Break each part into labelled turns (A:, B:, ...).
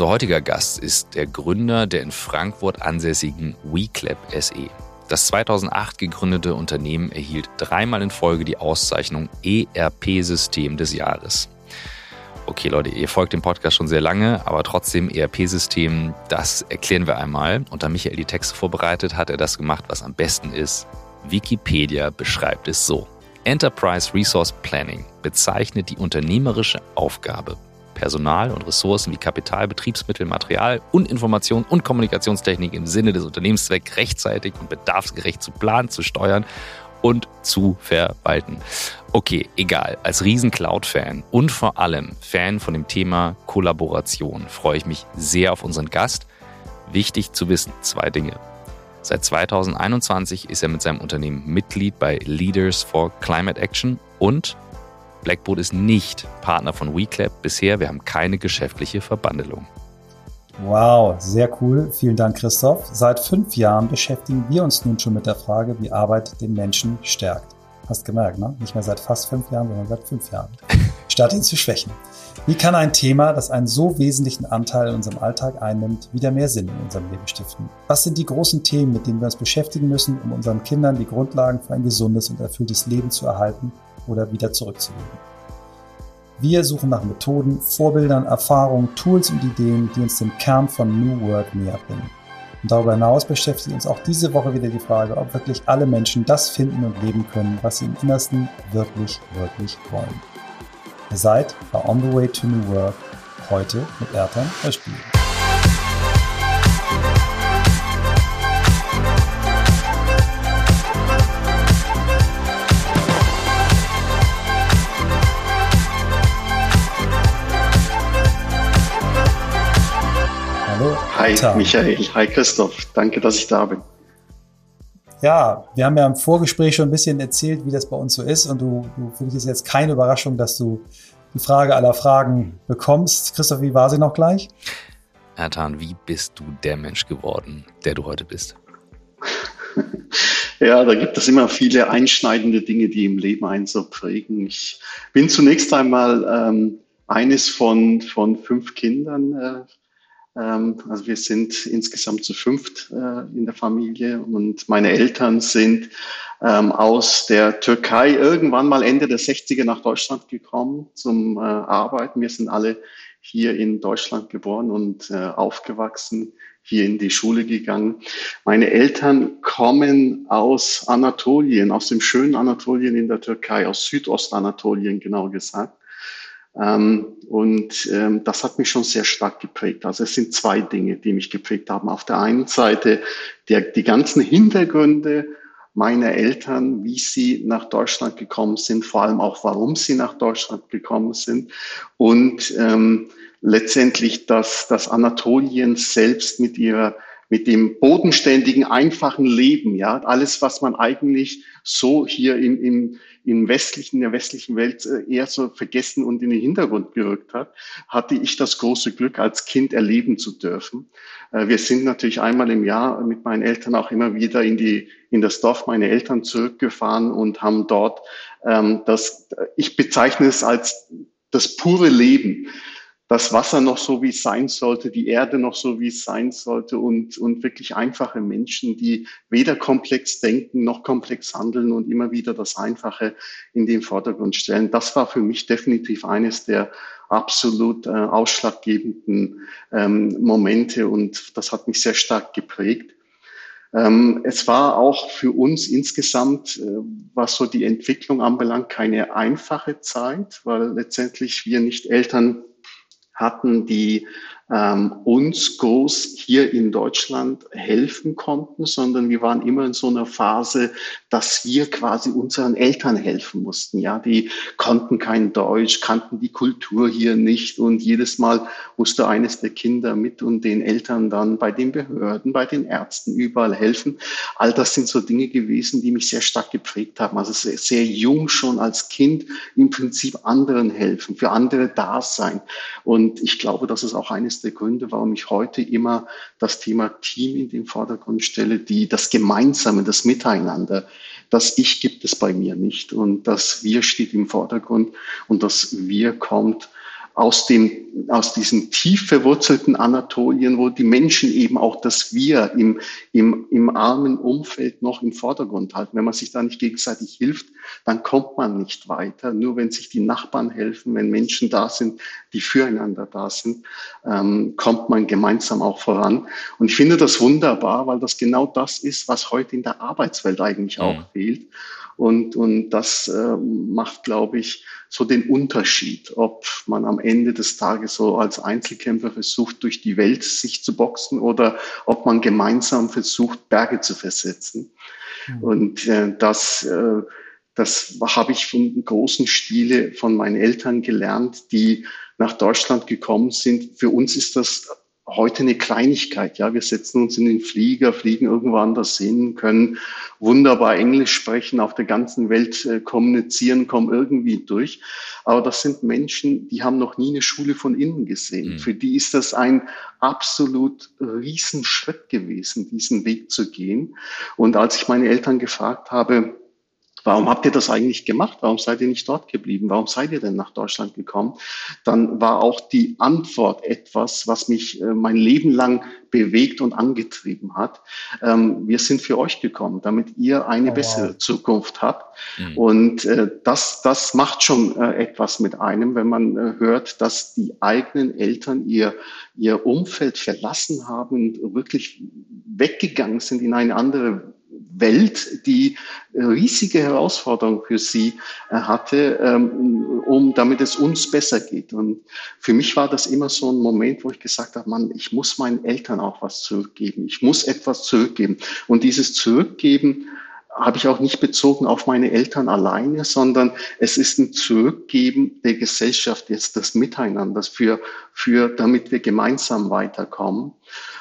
A: Unser heutiger Gast ist der Gründer der in Frankfurt ansässigen WeClap SE. Das 2008 gegründete Unternehmen erhielt dreimal in Folge die Auszeichnung ERP-System des Jahres. Okay, Leute, ihr folgt dem Podcast schon sehr lange, aber trotzdem ERP-System, das erklären wir einmal. Und da Michael die Texte vorbereitet, hat er das gemacht, was am besten ist. Wikipedia beschreibt es so. Enterprise Resource Planning bezeichnet die unternehmerische Aufgabe, Personal und Ressourcen wie Kapital, Betriebsmittel, Material und Information und Kommunikationstechnik im Sinne des Unternehmenszwecks rechtzeitig und bedarfsgerecht zu planen, zu steuern und zu verwalten. Okay, egal. Als riesen Cloud-Fan und vor allem Fan von dem Thema Kollaboration freue ich mich sehr auf unseren Gast. Wichtig zu wissen, zwei Dinge. Seit 2021 ist er mit seinem Unternehmen Mitglied bei Leaders for Climate Action und Blackboard ist nicht Partner von WeClap bisher. Wir haben keine geschäftliche Verbandelung.
B: Wow, sehr cool. Vielen Dank, Christoph. Seit fünf Jahren beschäftigen wir uns nun schon mit der Frage, wie Arbeit den Menschen stärkt. Hast gemerkt, ne? Nicht mehr seit fast fünf Jahren, sondern seit fünf Jahren. Statt ihn zu schwächen. Wie kann ein Thema, das einen so wesentlichen Anteil in unserem Alltag einnimmt, wieder mehr Sinn in unserem Leben stiften? Was sind die großen Themen, mit denen wir uns beschäftigen müssen, um unseren Kindern die Grundlagen für ein gesundes und erfülltes Leben zu erhalten oder wieder zurückzugeben? Wir suchen nach Methoden, Vorbildern, Erfahrungen, Tools und Ideen, die uns den Kern von New Work näher bringen. Und darüber hinaus beschäftigt uns auch diese Woche wieder die Frage, ob wirklich alle Menschen das finden und leben können, was sie im Innersten wirklich, wirklich wollen. Ihr seid bei On the Way to New Work heute mit Ertan Beispiel.
C: Hi Michael, hi Christoph, danke, dass ich da bin.
B: Ja, wir haben ja im Vorgespräch schon ein bisschen erzählt, wie das bei uns so ist und du, du für dich ist jetzt keine Überraschung, dass du die Frage aller Fragen bekommst. Christoph, wie war sie noch gleich?
A: Ertan, wie bist du der Mensch geworden, der du heute bist?
C: Ja, da gibt es immer viele einschneidende Dinge, die im Leben einen so prägen. Ich bin zunächst einmal ähm, eines von, von fünf Kindern, äh, also wir sind insgesamt zu fünft äh, in der Familie und meine Eltern sind ähm, aus der Türkei irgendwann mal Ende der 60er nach Deutschland gekommen zum äh, Arbeiten. Wir sind alle hier in Deutschland geboren und äh, aufgewachsen, hier in die Schule gegangen. Meine Eltern kommen aus Anatolien, aus dem schönen Anatolien in der Türkei, aus Südostanatolien genau gesagt. Ähm, und ähm, das hat mich schon sehr stark geprägt. Also es sind zwei Dinge, die mich geprägt haben. Auf der einen Seite der, die ganzen Hintergründe meiner Eltern, wie sie nach Deutschland gekommen sind, vor allem auch, warum sie nach Deutschland gekommen sind. Und ähm, letztendlich dass das Anatolien selbst mit ihrer mit dem bodenständigen, einfachen Leben, ja, alles, was man eigentlich so hier im, im, im westlichen, in der westlichen Welt äh, eher so vergessen und in den Hintergrund gerückt hat, hatte ich das große Glück, als Kind erleben zu dürfen. Äh, wir sind natürlich einmal im Jahr mit meinen Eltern auch immer wieder in die, in das Dorf meiner Eltern zurückgefahren und haben dort ähm, das, ich bezeichne es als das pure Leben das Wasser noch so, wie es sein sollte, die Erde noch so, wie es sein sollte und, und wirklich einfache Menschen, die weder komplex denken noch komplex handeln und immer wieder das Einfache in den Vordergrund stellen. Das war für mich definitiv eines der absolut äh, ausschlaggebenden ähm, Momente und das hat mich sehr stark geprägt. Ähm, es war auch für uns insgesamt, äh, was so die Entwicklung anbelangt, keine einfache Zeit, weil letztendlich wir nicht Eltern hatten, die ähm, uns groß hier in Deutschland helfen konnten, sondern wir waren immer in so einer Phase, dass wir quasi unseren Eltern helfen mussten. Ja, die konnten kein Deutsch, kannten die Kultur hier nicht und jedes Mal musste eines der Kinder mit und den Eltern dann bei den Behörden, bei den Ärzten überall helfen. All das sind so Dinge gewesen, die mich sehr stark geprägt haben. Also sehr, sehr jung schon als Kind im Prinzip anderen helfen, für andere da sein. Und ich glaube, das ist auch eines der Gründe, warum ich heute immer das Thema Team in den Vordergrund stelle, die, das Gemeinsame, das Miteinander. Das Ich gibt es bei mir nicht. Und das Wir steht im Vordergrund. Und das Wir kommt aus dem, aus diesen tief verwurzelten Anatolien, wo die Menschen eben auch das Wir im, im, im armen Umfeld noch im Vordergrund halten. Wenn man sich da nicht gegenseitig hilft, dann kommt man nicht weiter. Nur wenn sich die Nachbarn helfen, wenn Menschen da sind, die füreinander da sind, ähm, kommt man gemeinsam auch voran. Und ich finde das wunderbar, weil das genau das ist, was heute in der Arbeitswelt eigentlich mhm. auch fehlt. Und, und das äh, macht, glaube ich, so den Unterschied, ob man am Ende des Tages so als Einzelkämpfer versucht, durch die Welt sich zu boxen oder ob man gemeinsam versucht, Berge zu versetzen. Mhm. Und äh, das, äh, das habe ich von großen Stile von meinen Eltern gelernt, die nach Deutschland gekommen sind. Für uns ist das heute eine Kleinigkeit. Ja, wir setzen uns in den Flieger, fliegen irgendwo anders hin, können wunderbar Englisch sprechen, auf der ganzen Welt äh, kommunizieren, kommen irgendwie durch. Aber das sind Menschen, die haben noch nie eine Schule von innen gesehen. Mhm. Für die ist das ein absolut Riesenschritt gewesen, diesen Weg zu gehen. Und als ich meine Eltern gefragt habe, Warum habt ihr das eigentlich gemacht? Warum seid ihr nicht dort geblieben? Warum seid ihr denn nach Deutschland gekommen? Dann war auch die Antwort etwas, was mich äh, mein Leben lang bewegt und angetrieben hat. Ähm, wir sind für euch gekommen, damit ihr eine oh, bessere wow. Zukunft habt. Mhm. Und äh, das, das macht schon äh, etwas mit einem, wenn man hört, dass die eigenen Eltern ihr, ihr Umfeld verlassen haben und wirklich weggegangen sind in eine andere Welt, die riesige Herausforderungen für sie äh, hatte, ähm, um damit es uns besser geht. Und für mich war das immer so ein Moment, wo ich gesagt habe, Mann, ich muss meinen Eltern auch was zurückgeben. Ich muss etwas zurückgeben. Und dieses Zurückgeben habe ich auch nicht bezogen auf meine Eltern alleine, sondern es ist ein Zurückgeben der Gesellschaft, jetzt des Miteinanders für, für, damit wir gemeinsam weiterkommen.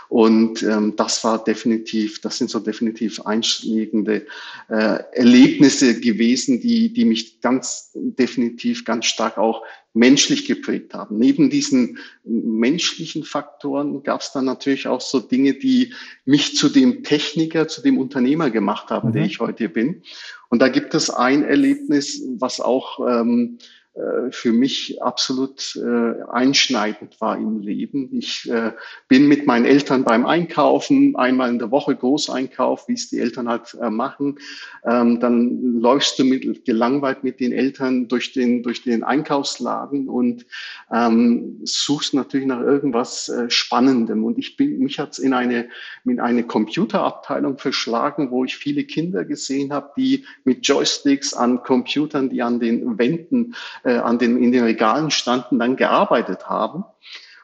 C: Und ähm, das war definitiv, das sind so definitiv einschlägende äh, Erlebnisse gewesen, die, die mich ganz definitiv ganz stark auch menschlich geprägt haben. Neben diesen menschlichen Faktoren gab es dann natürlich auch so Dinge, die mich zu dem Techniker, zu dem Unternehmer gemacht haben, mhm. der ich heute bin. Und da gibt es ein Erlebnis, was auch ähm, äh, für mich absolut äh, einschneidend war im Leben. Ich äh, bin mit meinen Eltern beim Einkaufen, einmal in der Woche Großeinkauf, wie es die Eltern halt äh, machen. Ähm, dann läufst du mit, gelangweilt mit den Eltern durch den, durch den Einkaufsladen und ähm, suchst natürlich nach irgendwas äh, Spannendem. Und ich bin, mich hat's in eine, in eine Computerabteilung verschlagen, wo ich viele Kinder gesehen habe, die mit Joysticks an Computern, die an den Wänden äh, an den, in den Regalen standen, dann gearbeitet haben.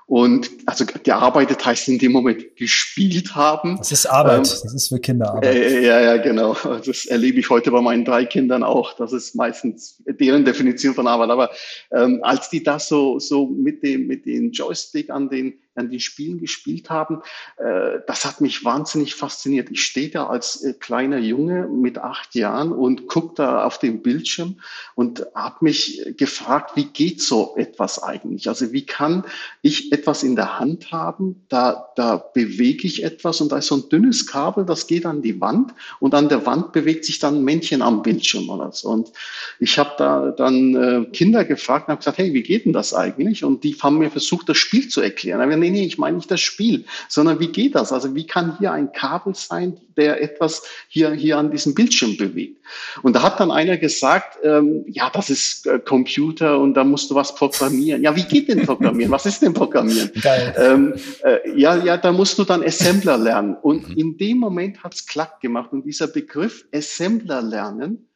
C: Und also gearbeitet heißt in dem Moment gespielt haben.
B: Das ist Arbeit, ähm, das ist für Kinder Arbeit.
C: Äh, ja, ja, genau. Das erlebe ich heute bei meinen drei Kindern auch. Das ist meistens deren Definition von Arbeit. Aber ähm, als die da so, so mit dem, mit dem Joystick an den an den Spielen gespielt haben, äh, das hat mich wahnsinnig fasziniert. Ich stehe da als äh, kleiner Junge mit acht Jahren und gucke da auf den Bildschirm und habe mich gefragt, wie geht so etwas eigentlich? Also wie kann ich etwas in der Hand haben, da, da bewege ich etwas und da ist so ein dünnes Kabel, das geht an die Wand und an der Wand bewegt sich dann ein Männchen am Bildschirm oder so. Und ich habe da dann äh, Kinder gefragt und habe gesagt, hey, wie geht denn das eigentlich? Und die haben mir versucht, das Spiel zu erklären nee, nee, ich meine nicht das Spiel, sondern wie geht das? Also wie kann hier ein Kabel sein, der etwas hier, hier an diesem Bildschirm bewegt? Und da hat dann einer gesagt, ähm, ja, das ist äh, Computer und da musst du was programmieren. Ja, wie geht denn Programmieren? Was ist denn Programmieren? Ähm, äh, ja, ja, da musst du dann Assembler lernen. Und mhm. in dem Moment hat's klack gemacht. Und dieser Begriff Assembler lernen,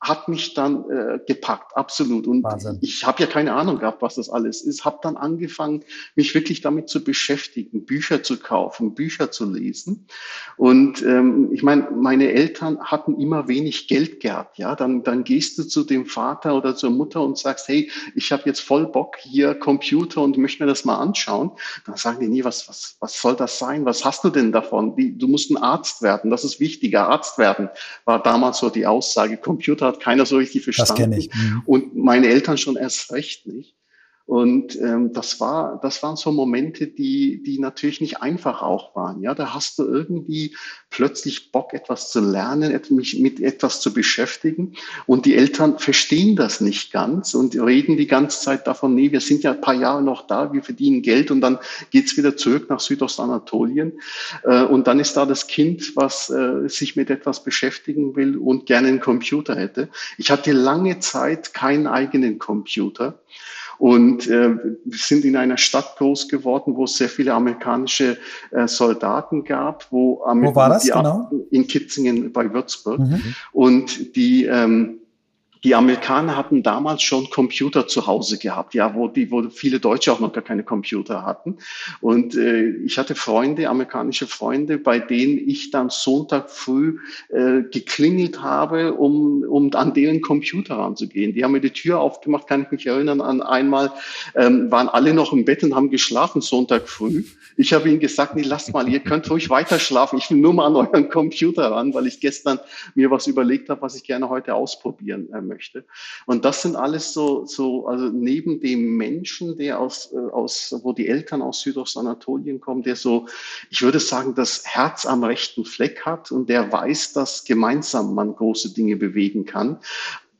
C: hat mich dann äh, gepackt, absolut. Und Wahnsinn. ich habe ja keine Ahnung gehabt, was das alles ist. Habe dann angefangen, mich wirklich damit zu beschäftigen, Bücher zu kaufen, Bücher zu lesen. Und ähm, ich meine, meine Eltern hatten immer wenig Geld gehabt. Ja, dann dann gehst du zu dem Vater oder zur Mutter und sagst, hey, ich habe jetzt voll Bock hier Computer und möchte mir das mal anschauen. Dann sagen die nie, was was was soll das sein? Was hast du denn davon? Die, du musst ein Arzt werden. Das ist wichtiger. Arzt werden war damals so die Aussage. Computer hat keiner so richtig verstanden. Das kenne ich. Mhm. Und meine Eltern schon erst recht nicht. Und ähm, das war, das waren so Momente, die, die natürlich nicht einfach auch waren. Ja, da hast du irgendwie plötzlich Bock, etwas zu lernen, mich mit etwas zu beschäftigen. Und die Eltern verstehen das nicht ganz und reden die ganze Zeit davon, nee, wir sind ja ein paar Jahre noch da, wir verdienen Geld und dann geht's wieder zurück nach Südostanatolien. Äh, und dann ist da das Kind, was äh, sich mit etwas beschäftigen will und gerne einen Computer hätte. Ich hatte lange Zeit keinen eigenen Computer. Und äh, wir sind in einer Stadt groß geworden, wo es sehr viele amerikanische äh, Soldaten gab. Wo,
B: wo war das genau?
C: In Kitzingen bei Würzburg. Mhm. Und die ähm, die Amerikaner hatten damals schon Computer zu Hause gehabt, ja, wo die, wo viele Deutsche auch noch gar keine Computer hatten. Und äh, ich hatte Freunde, amerikanische Freunde, bei denen ich dann Sonntag früh äh, geklingelt habe, um, um an deren Computer ranzugehen. Die haben mir die Tür aufgemacht, kann ich mich erinnern an einmal, ähm, waren alle noch im Bett und haben geschlafen Sonntag früh. Ich habe ihnen gesagt, nee, lasst mal, ihr könnt ruhig weiter schlafen. Ich will nur mal an euren Computer ran, weil ich gestern mir was überlegt habe, was ich gerne heute ausprobieren äh, möchte. Und das sind alles so, so also neben dem Menschen, der aus, äh, aus, wo die Eltern aus Südostanatolien kommen, der so, ich würde sagen, das Herz am rechten Fleck hat und der weiß, dass gemeinsam man große Dinge bewegen kann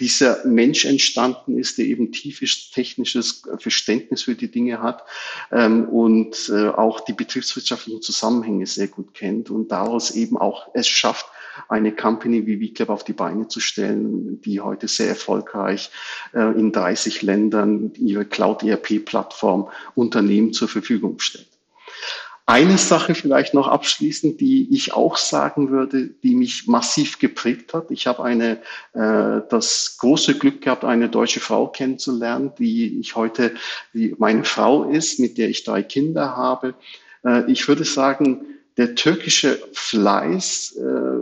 C: dieser Mensch entstanden ist, der eben tiefes technisches Verständnis für die Dinge hat ähm, und äh, auch die betriebswirtschaftlichen Zusammenhänge sehr gut kennt und daraus eben auch es schafft, eine Company wie WeClub auf die Beine zu stellen, die heute sehr erfolgreich äh, in 30 Ländern ihre Cloud-ERP-Plattform Unternehmen zur Verfügung stellt. Eine Sache vielleicht noch abschließend, die ich auch sagen würde, die mich massiv geprägt hat. Ich habe eine, äh, das große Glück gehabt, eine deutsche Frau kennenzulernen, die ich heute, die meine Frau ist, mit der ich drei Kinder habe. Äh, ich würde sagen, der türkische Fleiß äh,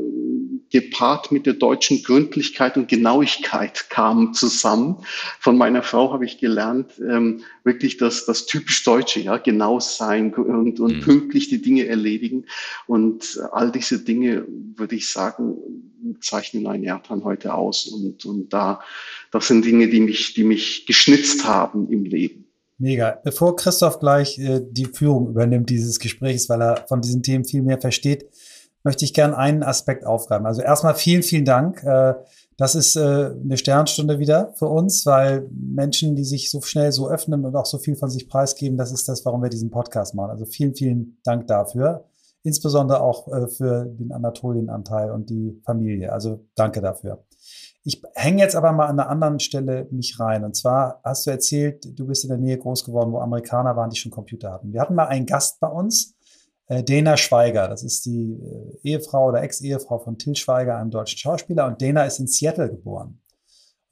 C: gepaart mit der deutschen Gründlichkeit und Genauigkeit kamen zusammen. Von meiner Frau habe ich gelernt, ähm, wirklich das, das typisch Deutsche, ja, genau sein und, und mhm. pünktlich die Dinge erledigen. Und all diese Dinge, würde ich sagen, zeichnen einen Erdhahn heute aus. Und, und da, das sind Dinge, die mich, die mich geschnitzt haben im Leben.
B: Mega. Bevor Christoph gleich äh, die Führung übernimmt dieses Gesprächs, weil er von diesen Themen viel mehr versteht, möchte ich gerne einen Aspekt aufgreifen. Also erstmal vielen, vielen Dank. Äh, das ist äh, eine Sternstunde wieder für uns, weil Menschen, die sich so schnell so öffnen und auch so viel von sich preisgeben, das ist das, warum wir diesen Podcast machen. Also vielen, vielen Dank dafür. Insbesondere auch äh, für den Anatolienanteil und die Familie. Also danke dafür. Ich hänge jetzt aber mal an einer anderen Stelle mich rein. Und zwar hast du erzählt, du bist in der Nähe groß geworden, wo Amerikaner waren, die schon Computer hatten. Wir hatten mal einen Gast bei uns, äh, Dana Schweiger. Das ist die äh, Ehefrau oder Ex-Ehefrau von Till Schweiger, einem deutschen Schauspieler. Und Dana ist in Seattle geboren.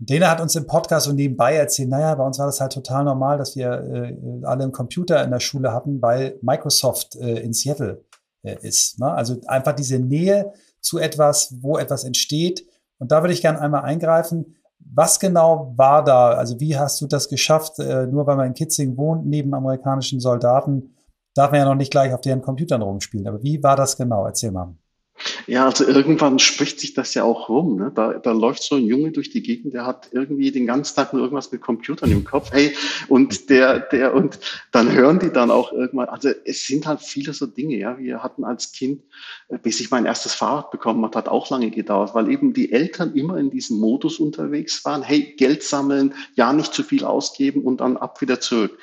B: Und Dana hat uns im Podcast so nebenbei erzählt, naja, bei uns war das halt total normal, dass wir äh, alle einen Computer in der Schule hatten, weil Microsoft äh, in Seattle äh, ist. Ne? Also einfach diese Nähe zu etwas, wo etwas entsteht, und da würde ich gerne einmal eingreifen. Was genau war da? Also wie hast du das geschafft? Äh, nur weil man in Kitzing wohnt, neben amerikanischen Soldaten, darf man ja noch nicht gleich auf deren Computern rumspielen. Aber wie war das genau? Erzähl mal.
C: Ja, also irgendwann spricht sich das ja auch rum. Ne? Da, da läuft so ein Junge durch die Gegend, der hat irgendwie den ganzen Tag nur irgendwas mit Computern im Kopf. Hey, und der, der, und dann hören die dann auch irgendwann, also es sind halt viele so Dinge, ja. Wir hatten als Kind, äh, bis ich mein erstes Fahrrad bekommen hat, hat auch lange gedauert, weil eben die Eltern immer in diesem Modus unterwegs waren, hey, Geld sammeln, ja nicht zu viel ausgeben und dann ab wieder zurück.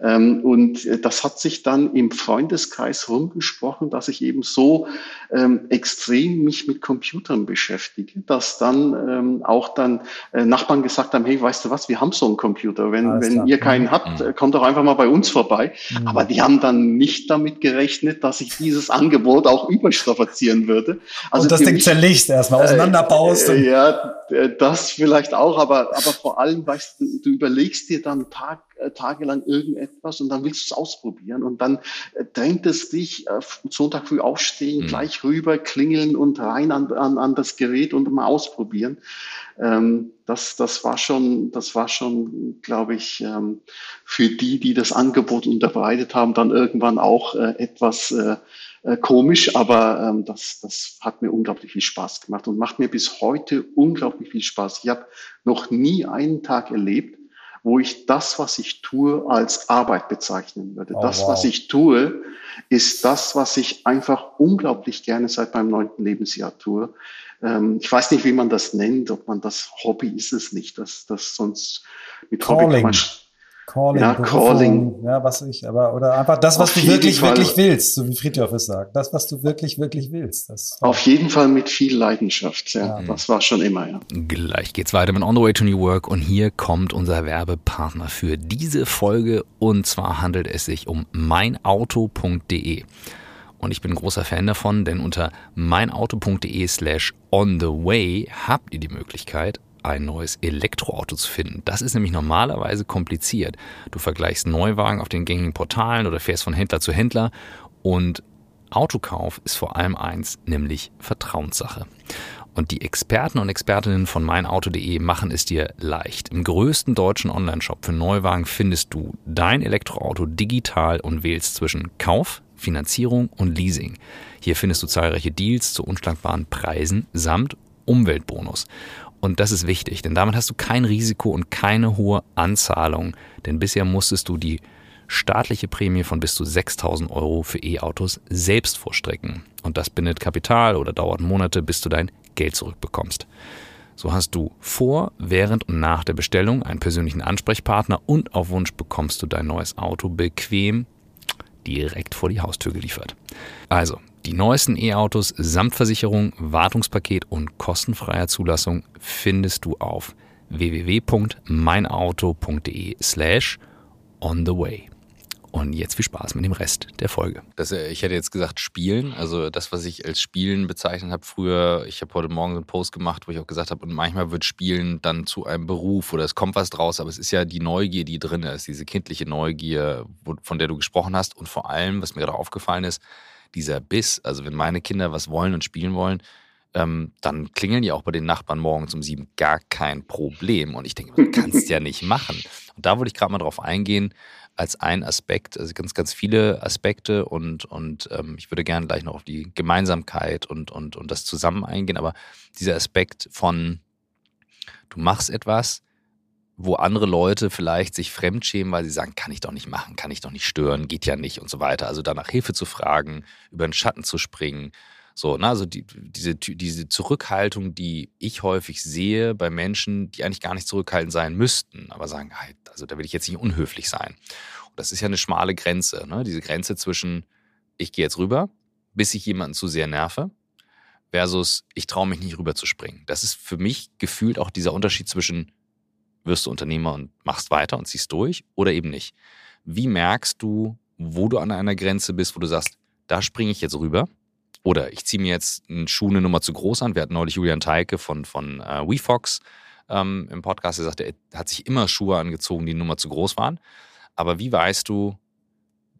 C: Ähm, und äh, das hat sich dann im Freundeskreis rumgesprochen, dass ich eben so ähm, extrem mich mit Computern beschäftige, dass dann ähm, auch dann äh, Nachbarn gesagt haben, hey, weißt du was, wir haben so einen Computer. Wenn, wenn ihr keinen mhm. habt, mhm. kommt doch einfach mal bei uns vorbei. Mhm. Aber die haben dann nicht damit gerechnet, dass ich dieses Angebot auch überstrapazieren würde.
B: Also Und das Ding zerlegst erstmal, äh, auseinanderbaust.
C: Äh, ja, das vielleicht auch, aber, aber vor allem, weißt du, du überlegst dir dann Tag äh, tagelang irgendetwas und dann willst du es ausprobieren und dann äh, drängt es dich äh, Sonntag früh aufstehen, mhm. gleich rüber, klingeln und rein an, an, an das Gerät und mal ausprobieren. Ähm, das, das war schon, das war schon, glaube ich, ähm, für die, die das Angebot unterbreitet haben, dann irgendwann auch äh, etwas äh, äh, komisch, aber ähm, das, das hat mir unglaublich viel Spaß gemacht und macht mir bis heute unglaublich viel Spaß. Ich habe noch nie einen Tag erlebt, wo ich das, was ich tue, als Arbeit bezeichnen würde. Oh, das, wow. was ich tue, ist das, was ich einfach unglaublich gerne seit meinem neunten Lebensjahr tue. Ähm, ich weiß nicht, wie man das nennt, ob man das Hobby ist es nicht, das, das sonst mit
B: Calling. Hobby kann man
C: Calling, ja, Calling.
B: Ja, was ich, aber, oder einfach das, was Auf du wirklich, Fall. wirklich willst, so wie Friedhoff es sagt. Das, was du wirklich, wirklich willst. Das,
C: Auf jeden Fall mit viel Leidenschaft, ja. ja. Das war schon immer, ja.
A: Gleich geht's weiter mit On the Way to New Work und hier kommt unser Werbepartner für diese Folge und zwar handelt es sich um meinauto.de. Und ich bin ein großer Fan davon, denn unter meinauto.de slash on the way habt ihr die Möglichkeit, ein neues Elektroauto zu finden. Das ist nämlich normalerweise kompliziert. Du vergleichst Neuwagen auf den gängigen Portalen oder fährst von Händler zu Händler und Autokauf ist vor allem eins, nämlich Vertrauenssache. Und die Experten und Expertinnen von meinauto.de machen es dir leicht. Im größten deutschen Onlineshop für Neuwagen findest du dein Elektroauto digital und wählst zwischen Kauf, Finanzierung und Leasing. Hier findest du zahlreiche Deals zu unschlagbaren Preisen samt Umweltbonus. Und das ist wichtig, denn damit hast du kein Risiko und keine hohe Anzahlung. Denn bisher musstest du die staatliche Prämie von bis zu 6000 Euro für E-Autos selbst vorstrecken. Und das bindet Kapital oder dauert Monate, bis du dein Geld zurückbekommst. So hast du vor, während und nach der Bestellung einen persönlichen Ansprechpartner und auf Wunsch bekommst du dein neues Auto bequem direkt vor die Haustür geliefert. Also, die neuesten E-Autos samt Versicherung, Wartungspaket und kostenfreier Zulassung findest du auf www.meinauto.de slash on the way. Und jetzt viel Spaß mit dem Rest der Folge. Das, äh, ich hätte jetzt gesagt Spielen, also das, was ich als Spielen bezeichnet habe früher. Ich habe heute Morgen so einen Post gemacht, wo ich auch gesagt habe, und manchmal wird Spielen dann zu einem Beruf oder es kommt was draus, aber es ist ja die Neugier, die drin ist, diese kindliche Neugier, von der du gesprochen hast. Und vor allem, was mir gerade aufgefallen ist, dieser Biss, also wenn meine Kinder was wollen und spielen wollen, ähm, dann klingeln die auch bei den Nachbarn morgens um sieben gar kein Problem. Und ich denke, du kannst ja nicht machen. Und da wollte ich gerade mal drauf eingehen, als ein Aspekt, also ganz, ganz viele Aspekte und, und ähm, ich würde gerne gleich noch auf die Gemeinsamkeit und, und, und das Zusammen eingehen, aber dieser Aspekt von, du machst etwas, wo andere Leute vielleicht sich fremdschämen, weil sie sagen, kann ich doch nicht machen, kann ich doch nicht stören, geht ja nicht und so weiter. Also danach Hilfe zu fragen, über den Schatten zu springen. So, ne? also die, diese, diese Zurückhaltung, die ich häufig sehe bei Menschen, die eigentlich gar nicht zurückhaltend sein müssten, aber sagen, also da will ich jetzt nicht unhöflich sein. Und das ist ja eine schmale Grenze, ne? diese Grenze zwischen, ich gehe jetzt rüber, bis ich jemanden zu sehr nerve, versus ich traue mich nicht rüber zu springen. Das ist für mich gefühlt auch dieser Unterschied zwischen wirst du Unternehmer und machst weiter und ziehst durch oder eben nicht. Wie merkst du, wo du an einer Grenze bist, wo du sagst, da springe ich jetzt rüber? Oder ich ziehe mir jetzt einen Schuh eine Nummer zu groß an. Wir hatten neulich Julian Teike von, von äh, WeFox ähm, im Podcast, der sagte, er hat sich immer Schuhe angezogen, die eine Nummer zu groß waren. Aber wie weißt du,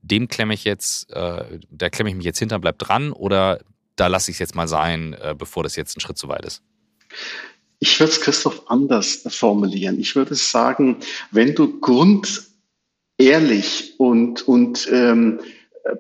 A: dem klemme ich jetzt, äh, da klemme ich mich jetzt hinter, bleib dran oder da lasse ich es jetzt mal sein, äh, bevor das jetzt ein Schritt zu weit ist?
C: Ich würde es, Christoph, anders formulieren. Ich würde sagen, wenn du grundehrlich und, und ähm,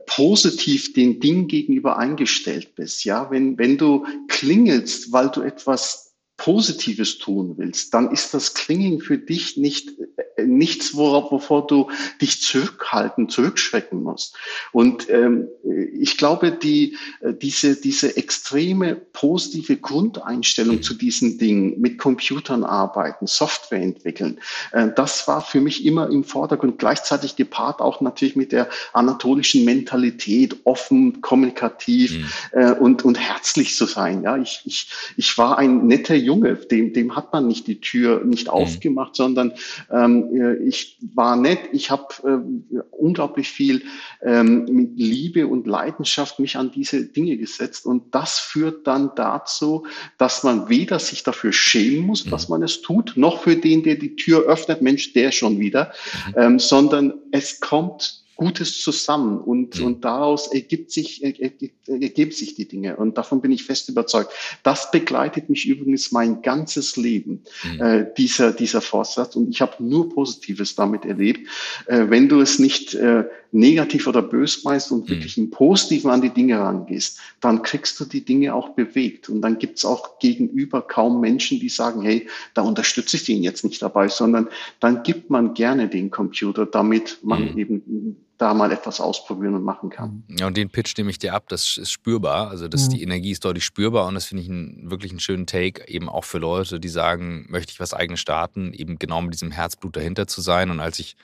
C: positiv den Ding gegenüber eingestellt bist, ja, wenn, wenn du klingelst, weil du etwas Positives tun willst, dann ist das Klingen für dich nicht äh, nichts, worauf, wovor du dich zurückhalten, zurückschrecken musst. Und ähm, ich glaube, die, äh, diese, diese extreme positive Grundeinstellung zu diesen Dingen, mit Computern arbeiten, Software entwickeln, äh, das war für mich immer im Vordergrund, gleichzeitig gepaart auch natürlich mit der anatolischen Mentalität, offen, kommunikativ mhm. äh, und, und herzlich zu sein. Ja, ich, ich, ich war ein netter Junge, dem, dem hat man nicht die Tür nicht mhm. aufgemacht, sondern ähm, äh, ich war nett, ich habe äh, unglaublich viel ähm, mit Liebe und Leidenschaft mich an diese Dinge gesetzt und das führt dann dazu, dass man weder sich dafür schämen muss, mhm. dass man es tut, noch für den, der die Tür öffnet, Mensch, der schon wieder, mhm. ähm, sondern es kommt Gutes zusammen und, mhm. und daraus ergibt sich, ergeben sich die Dinge. Und davon bin ich fest überzeugt. Das begleitet mich übrigens mein ganzes Leben, mhm. äh, dieser, dieser Vorsatz. Und ich habe nur Positives damit erlebt. Äh, wenn du es nicht äh, negativ oder bös meinst und mhm. wirklich im Positiven an die Dinge rangehst, dann kriegst du die Dinge auch bewegt. Und dann gibt's auch gegenüber kaum Menschen, die sagen, hey, da unterstütze ich den jetzt nicht dabei, sondern dann gibt man gerne den Computer, damit man mhm. eben da mal etwas ausprobieren und machen kann.
A: Ja, und den Pitch nehme ich dir ab, das ist spürbar. Also das, mhm. die Energie ist deutlich spürbar und das finde ich einen, wirklich einen schönen Take, eben auch für Leute, die sagen, möchte ich was eigenes starten, eben genau mit diesem Herzblut dahinter zu sein. Und als ich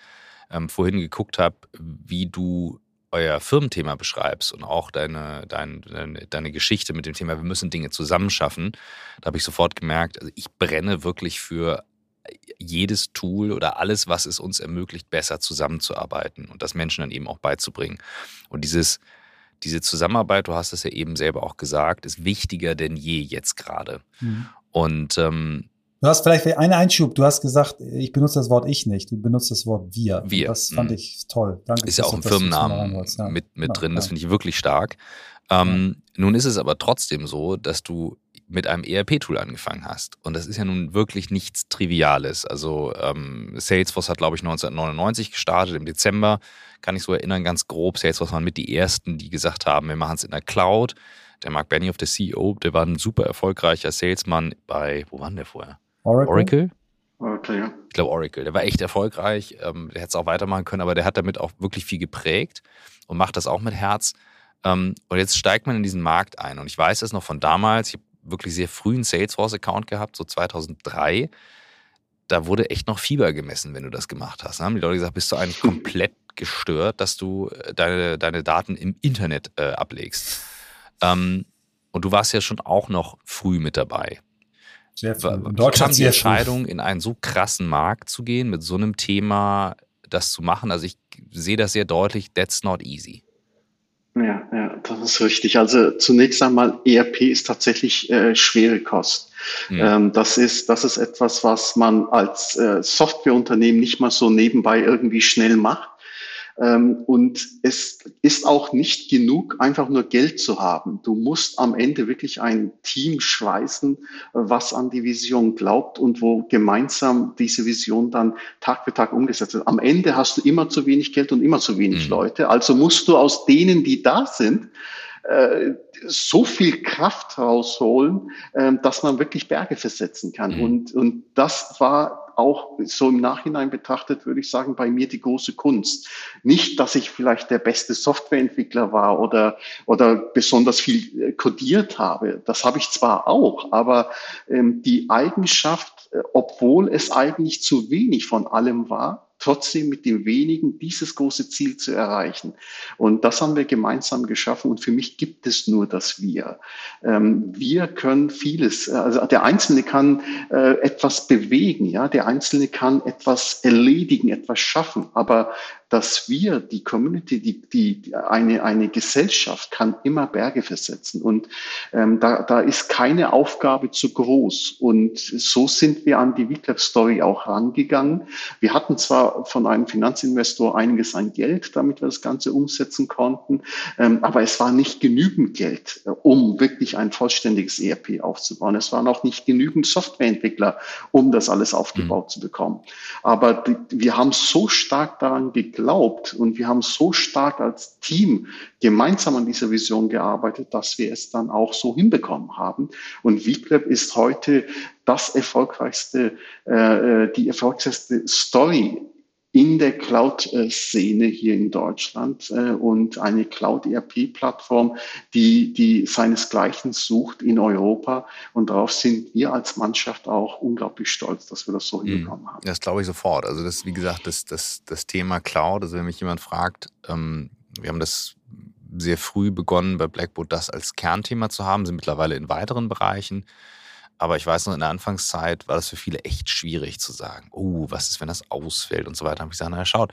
A: ähm, vorhin geguckt habe, wie du euer Firmenthema beschreibst und auch deine, deine, deine, deine Geschichte mit dem Thema, wir müssen Dinge zusammenschaffen, da habe ich sofort gemerkt, also ich brenne wirklich für jedes Tool oder alles, was es uns ermöglicht, besser zusammenzuarbeiten und das Menschen dann eben auch beizubringen. Und dieses, diese Zusammenarbeit, du hast es ja eben selber auch gesagt, ist wichtiger denn je jetzt gerade. Mhm. Und ähm,
B: Du hast vielleicht einen Einschub. Du hast gesagt, ich benutze das Wort ich nicht. Du benutzt das Wort wir.
A: Wir.
B: Das fand mhm. ich toll.
A: Danke. Ist ja auch ein Firmennamen ja. mit, mit ja, drin. Das finde ich wirklich stark. Ähm, nun ist es aber trotzdem so, dass du mit einem ERP-Tool angefangen hast. Und das ist ja nun wirklich nichts Triviales. Also ähm, Salesforce hat, glaube ich, 1999 gestartet, im Dezember, kann ich so erinnern, ganz grob. Salesforce waren mit die ersten, die gesagt haben, wir machen es in der Cloud. Der Mark Benioff, der CEO, der war ein super erfolgreicher Salesman bei, wo war denn der vorher?
B: Oracle.
A: Oracle?
C: Oracle, ja.
A: Ich glaube Oracle. Der war echt erfolgreich. Ähm, der hätte es auch weitermachen können, aber der hat damit auch wirklich viel geprägt und macht das auch mit Herz. Ähm, und jetzt steigt man in diesen Markt ein. Und ich weiß das noch von damals. Ich habe wirklich sehr frühen Salesforce-Account gehabt, so 2003. Da wurde echt noch Fieber gemessen, wenn du das gemacht hast. Da haben die Leute gesagt, bist du eigentlich komplett gestört, dass du äh, deine, deine Daten im Internet äh, ablegst. Ähm, und du warst ja schon auch noch früh mit dabei.
B: Sehr früh.
A: In Deutschland die Entscheidung, in einen so krassen Markt zu gehen, mit so einem Thema das zu machen. Also ich sehe das sehr deutlich, that's not easy.
C: Ja, ja, das ist richtig. Also zunächst einmal, ERP ist tatsächlich äh, schwere Kost. Mhm. Ähm, das ist, das ist etwas, was man als äh, Softwareunternehmen nicht mal so nebenbei irgendwie schnell macht, und es ist auch nicht genug, einfach nur Geld zu haben. Du musst am Ende wirklich ein Team schweißen, was an die Vision glaubt und wo gemeinsam diese Vision dann Tag für Tag umgesetzt wird. Am Ende hast du immer zu wenig Geld und immer zu wenig mhm. Leute. Also musst du aus denen, die da sind, äh, so viel Kraft rausholen, äh, dass man wirklich Berge versetzen kann. Mhm. Und, und das war auch so im Nachhinein betrachtet, würde ich sagen, bei mir die große Kunst. Nicht, dass ich vielleicht der beste Softwareentwickler war oder, oder besonders viel äh, codiert habe. Das habe ich zwar auch, aber ähm, die Eigenschaft, äh, obwohl es eigentlich zu wenig von allem war, trotzdem mit dem wenigen dieses große Ziel zu erreichen. Und das haben wir gemeinsam geschaffen. Und für mich gibt es nur das Wir. Ähm, wir können vieles. Also der Einzelne kann äh, etwas bewegen, ja. Der Einzelne kann etwas erledigen, etwas schaffen. Aber dass wir, die Community, die, die eine, eine Gesellschaft kann immer Berge versetzen. Und ähm, da, da ist keine Aufgabe zu groß. Und so sind wir an die WeClap Story auch rangegangen. Wir hatten zwar von einem Finanzinvestor einiges an Geld, damit wir das Ganze umsetzen konnten, ähm, aber es war nicht genügend Geld, äh, um wirklich ein vollständiges ERP aufzubauen. Es waren auch nicht genügend Softwareentwickler, um das alles aufgebaut mhm. zu bekommen. Aber die, wir haben so stark daran geglaubt, geglaubt und wir haben so stark als Team gemeinsam an dieser Vision gearbeitet, dass wir es dann auch so hinbekommen haben. Und VClap ist heute das erfolgreichste, äh, äh die erfolgreichste Story in der Cloud-Szene hier in Deutschland äh, und eine Cloud-ERP-Plattform, die, die seinesgleichen sucht in Europa. Und darauf sind wir als Mannschaft auch unglaublich stolz, dass wir das so mhm. hinbekommen haben.
A: Das glaube ich sofort. Also das, wie gesagt, das, das, das Thema Cloud, also wenn mich jemand fragt, ähm, wir haben das sehr früh begonnen, bei Blackboard das als Kernthema zu haben, sind mittlerweile in weiteren Bereichen aber ich weiß noch, in der Anfangszeit war das für viele echt schwierig zu sagen, oh, was ist, wenn das ausfällt und so weiter. Da habe ich gesagt, naja, schaut,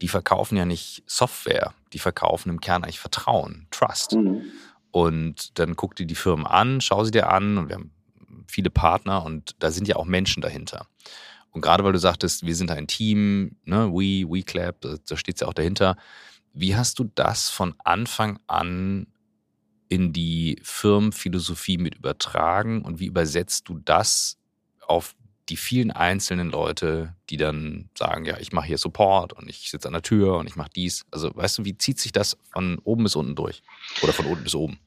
A: die verkaufen ja nicht Software, die verkaufen im Kern eigentlich Vertrauen, Trust. Mhm. Und dann guck dir die Firmen an, schau sie dir an und wir haben viele Partner und da sind ja auch Menschen dahinter. Und gerade weil du sagtest, wir sind ein Team, ne, we, we clap, da steht es ja auch dahinter. Wie hast du das von Anfang an in die Firmenphilosophie mit übertragen und wie übersetzt du das auf die vielen einzelnen Leute, die dann sagen, ja, ich mache hier Support und ich sitze an der Tür und ich mache dies. Also weißt du, wie zieht sich das von oben bis unten durch? Oder von unten bis oben?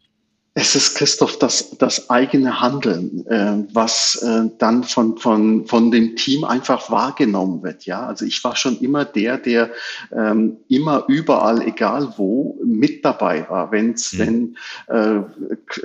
C: Es ist, Christoph, das, das eigene Handeln, äh, was äh, dann von, von, von dem Team einfach wahrgenommen wird. Ja, also ich war schon immer der, der ähm, immer überall, egal wo, mit dabei war. Wenn's, mhm. Wenn äh,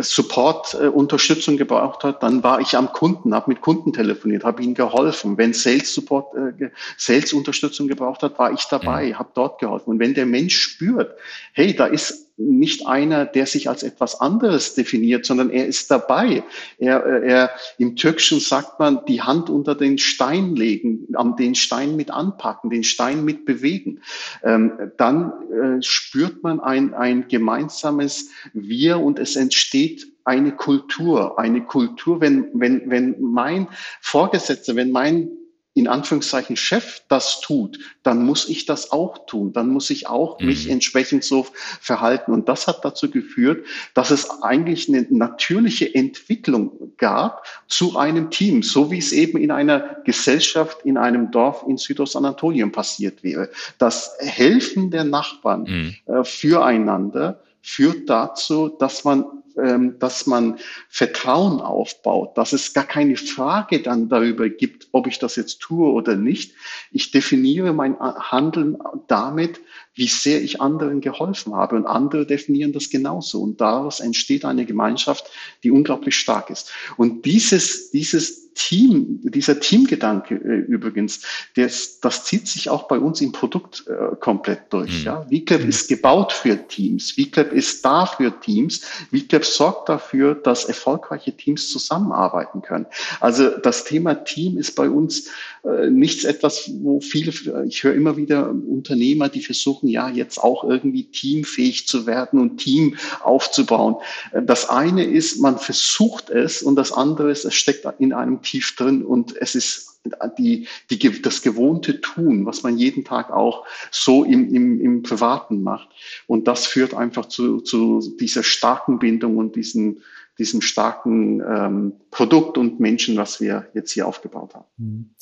C: Support äh, Unterstützung gebraucht hat, dann war ich am Kunden, habe mit Kunden telefoniert, habe ihnen geholfen. Wenn Sales Support, äh, Sales Unterstützung gebraucht hat, war ich dabei, mhm. habe dort geholfen. Und wenn der Mensch spürt, hey, da ist nicht einer, der sich als etwas anderes definiert, sondern er ist dabei. Er, er, im Türkischen sagt man, die Hand unter den Stein legen, den Stein mit anpacken, den Stein mit bewegen. Ähm, dann äh, spürt man ein, ein gemeinsames Wir und es entsteht eine Kultur, eine Kultur, wenn, wenn, wenn mein Vorgesetzter, wenn mein in Anführungszeichen Chef das tut, dann muss ich das auch tun. Dann muss ich auch mhm. mich entsprechend so verhalten. Und das hat dazu geführt, dass es eigentlich eine natürliche Entwicklung gab zu einem Team, so wie es eben in einer Gesellschaft, in einem Dorf in Südostanatolien passiert wäre. Das Helfen der Nachbarn mhm. äh, füreinander führt dazu, dass man ähm, dass man Vertrauen aufbaut, dass es gar keine Frage dann darüber gibt, ob ich das jetzt tue oder nicht. Ich definiere mein Handeln damit, wie sehr ich anderen geholfen habe. Und andere definieren das genauso. Und daraus entsteht eine Gemeinschaft, die unglaublich stark ist. Und dieses, dieses Team, dieser Teamgedanke äh, übrigens, das, das zieht sich auch bei uns im Produkt äh, komplett durch. Mhm. Ja? VClap mhm. ist gebaut für Teams. VClap ist da für Teams. VClap sorgt dafür, dass erfolgreiche Teams zusammenarbeiten können. Also das Thema Team ist bei uns äh, nichts etwas, wo viele, ich höre immer wieder Unternehmer, die versuchen ja jetzt auch irgendwie teamfähig zu werden und Team aufzubauen. Äh, das eine ist, man versucht es und das andere ist, es steckt in einem tief drin und es ist die, die, das gewohnte Tun, was man jeden Tag auch so im, im, im Privaten macht. Und das führt einfach zu, zu dieser starken Bindung und diesen, diesem starken ähm, Produkt und Menschen, was wir jetzt hier aufgebaut haben. Mhm.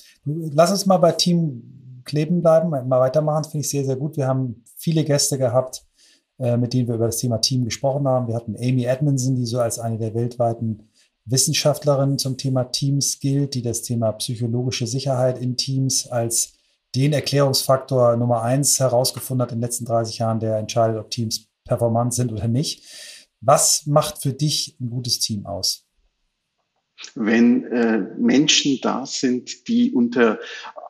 B: Lass uns mal bei Team kleben bleiben, mal weitermachen, finde ich sehr, sehr gut. Wir haben viele Gäste gehabt, äh, mit denen wir über das Thema Team gesprochen haben. Wir hatten Amy Edmondson, die so als eine der weltweiten Wissenschaftlerinnen zum Thema Teams gilt, die das Thema psychologische Sicherheit in Teams als den Erklärungsfaktor Nummer eins herausgefunden hat in den letzten 30 Jahren, der entscheidet, ob Teams performant sind oder nicht. Was macht für dich ein gutes Team aus?
C: wenn äh, Menschen da sind, die unter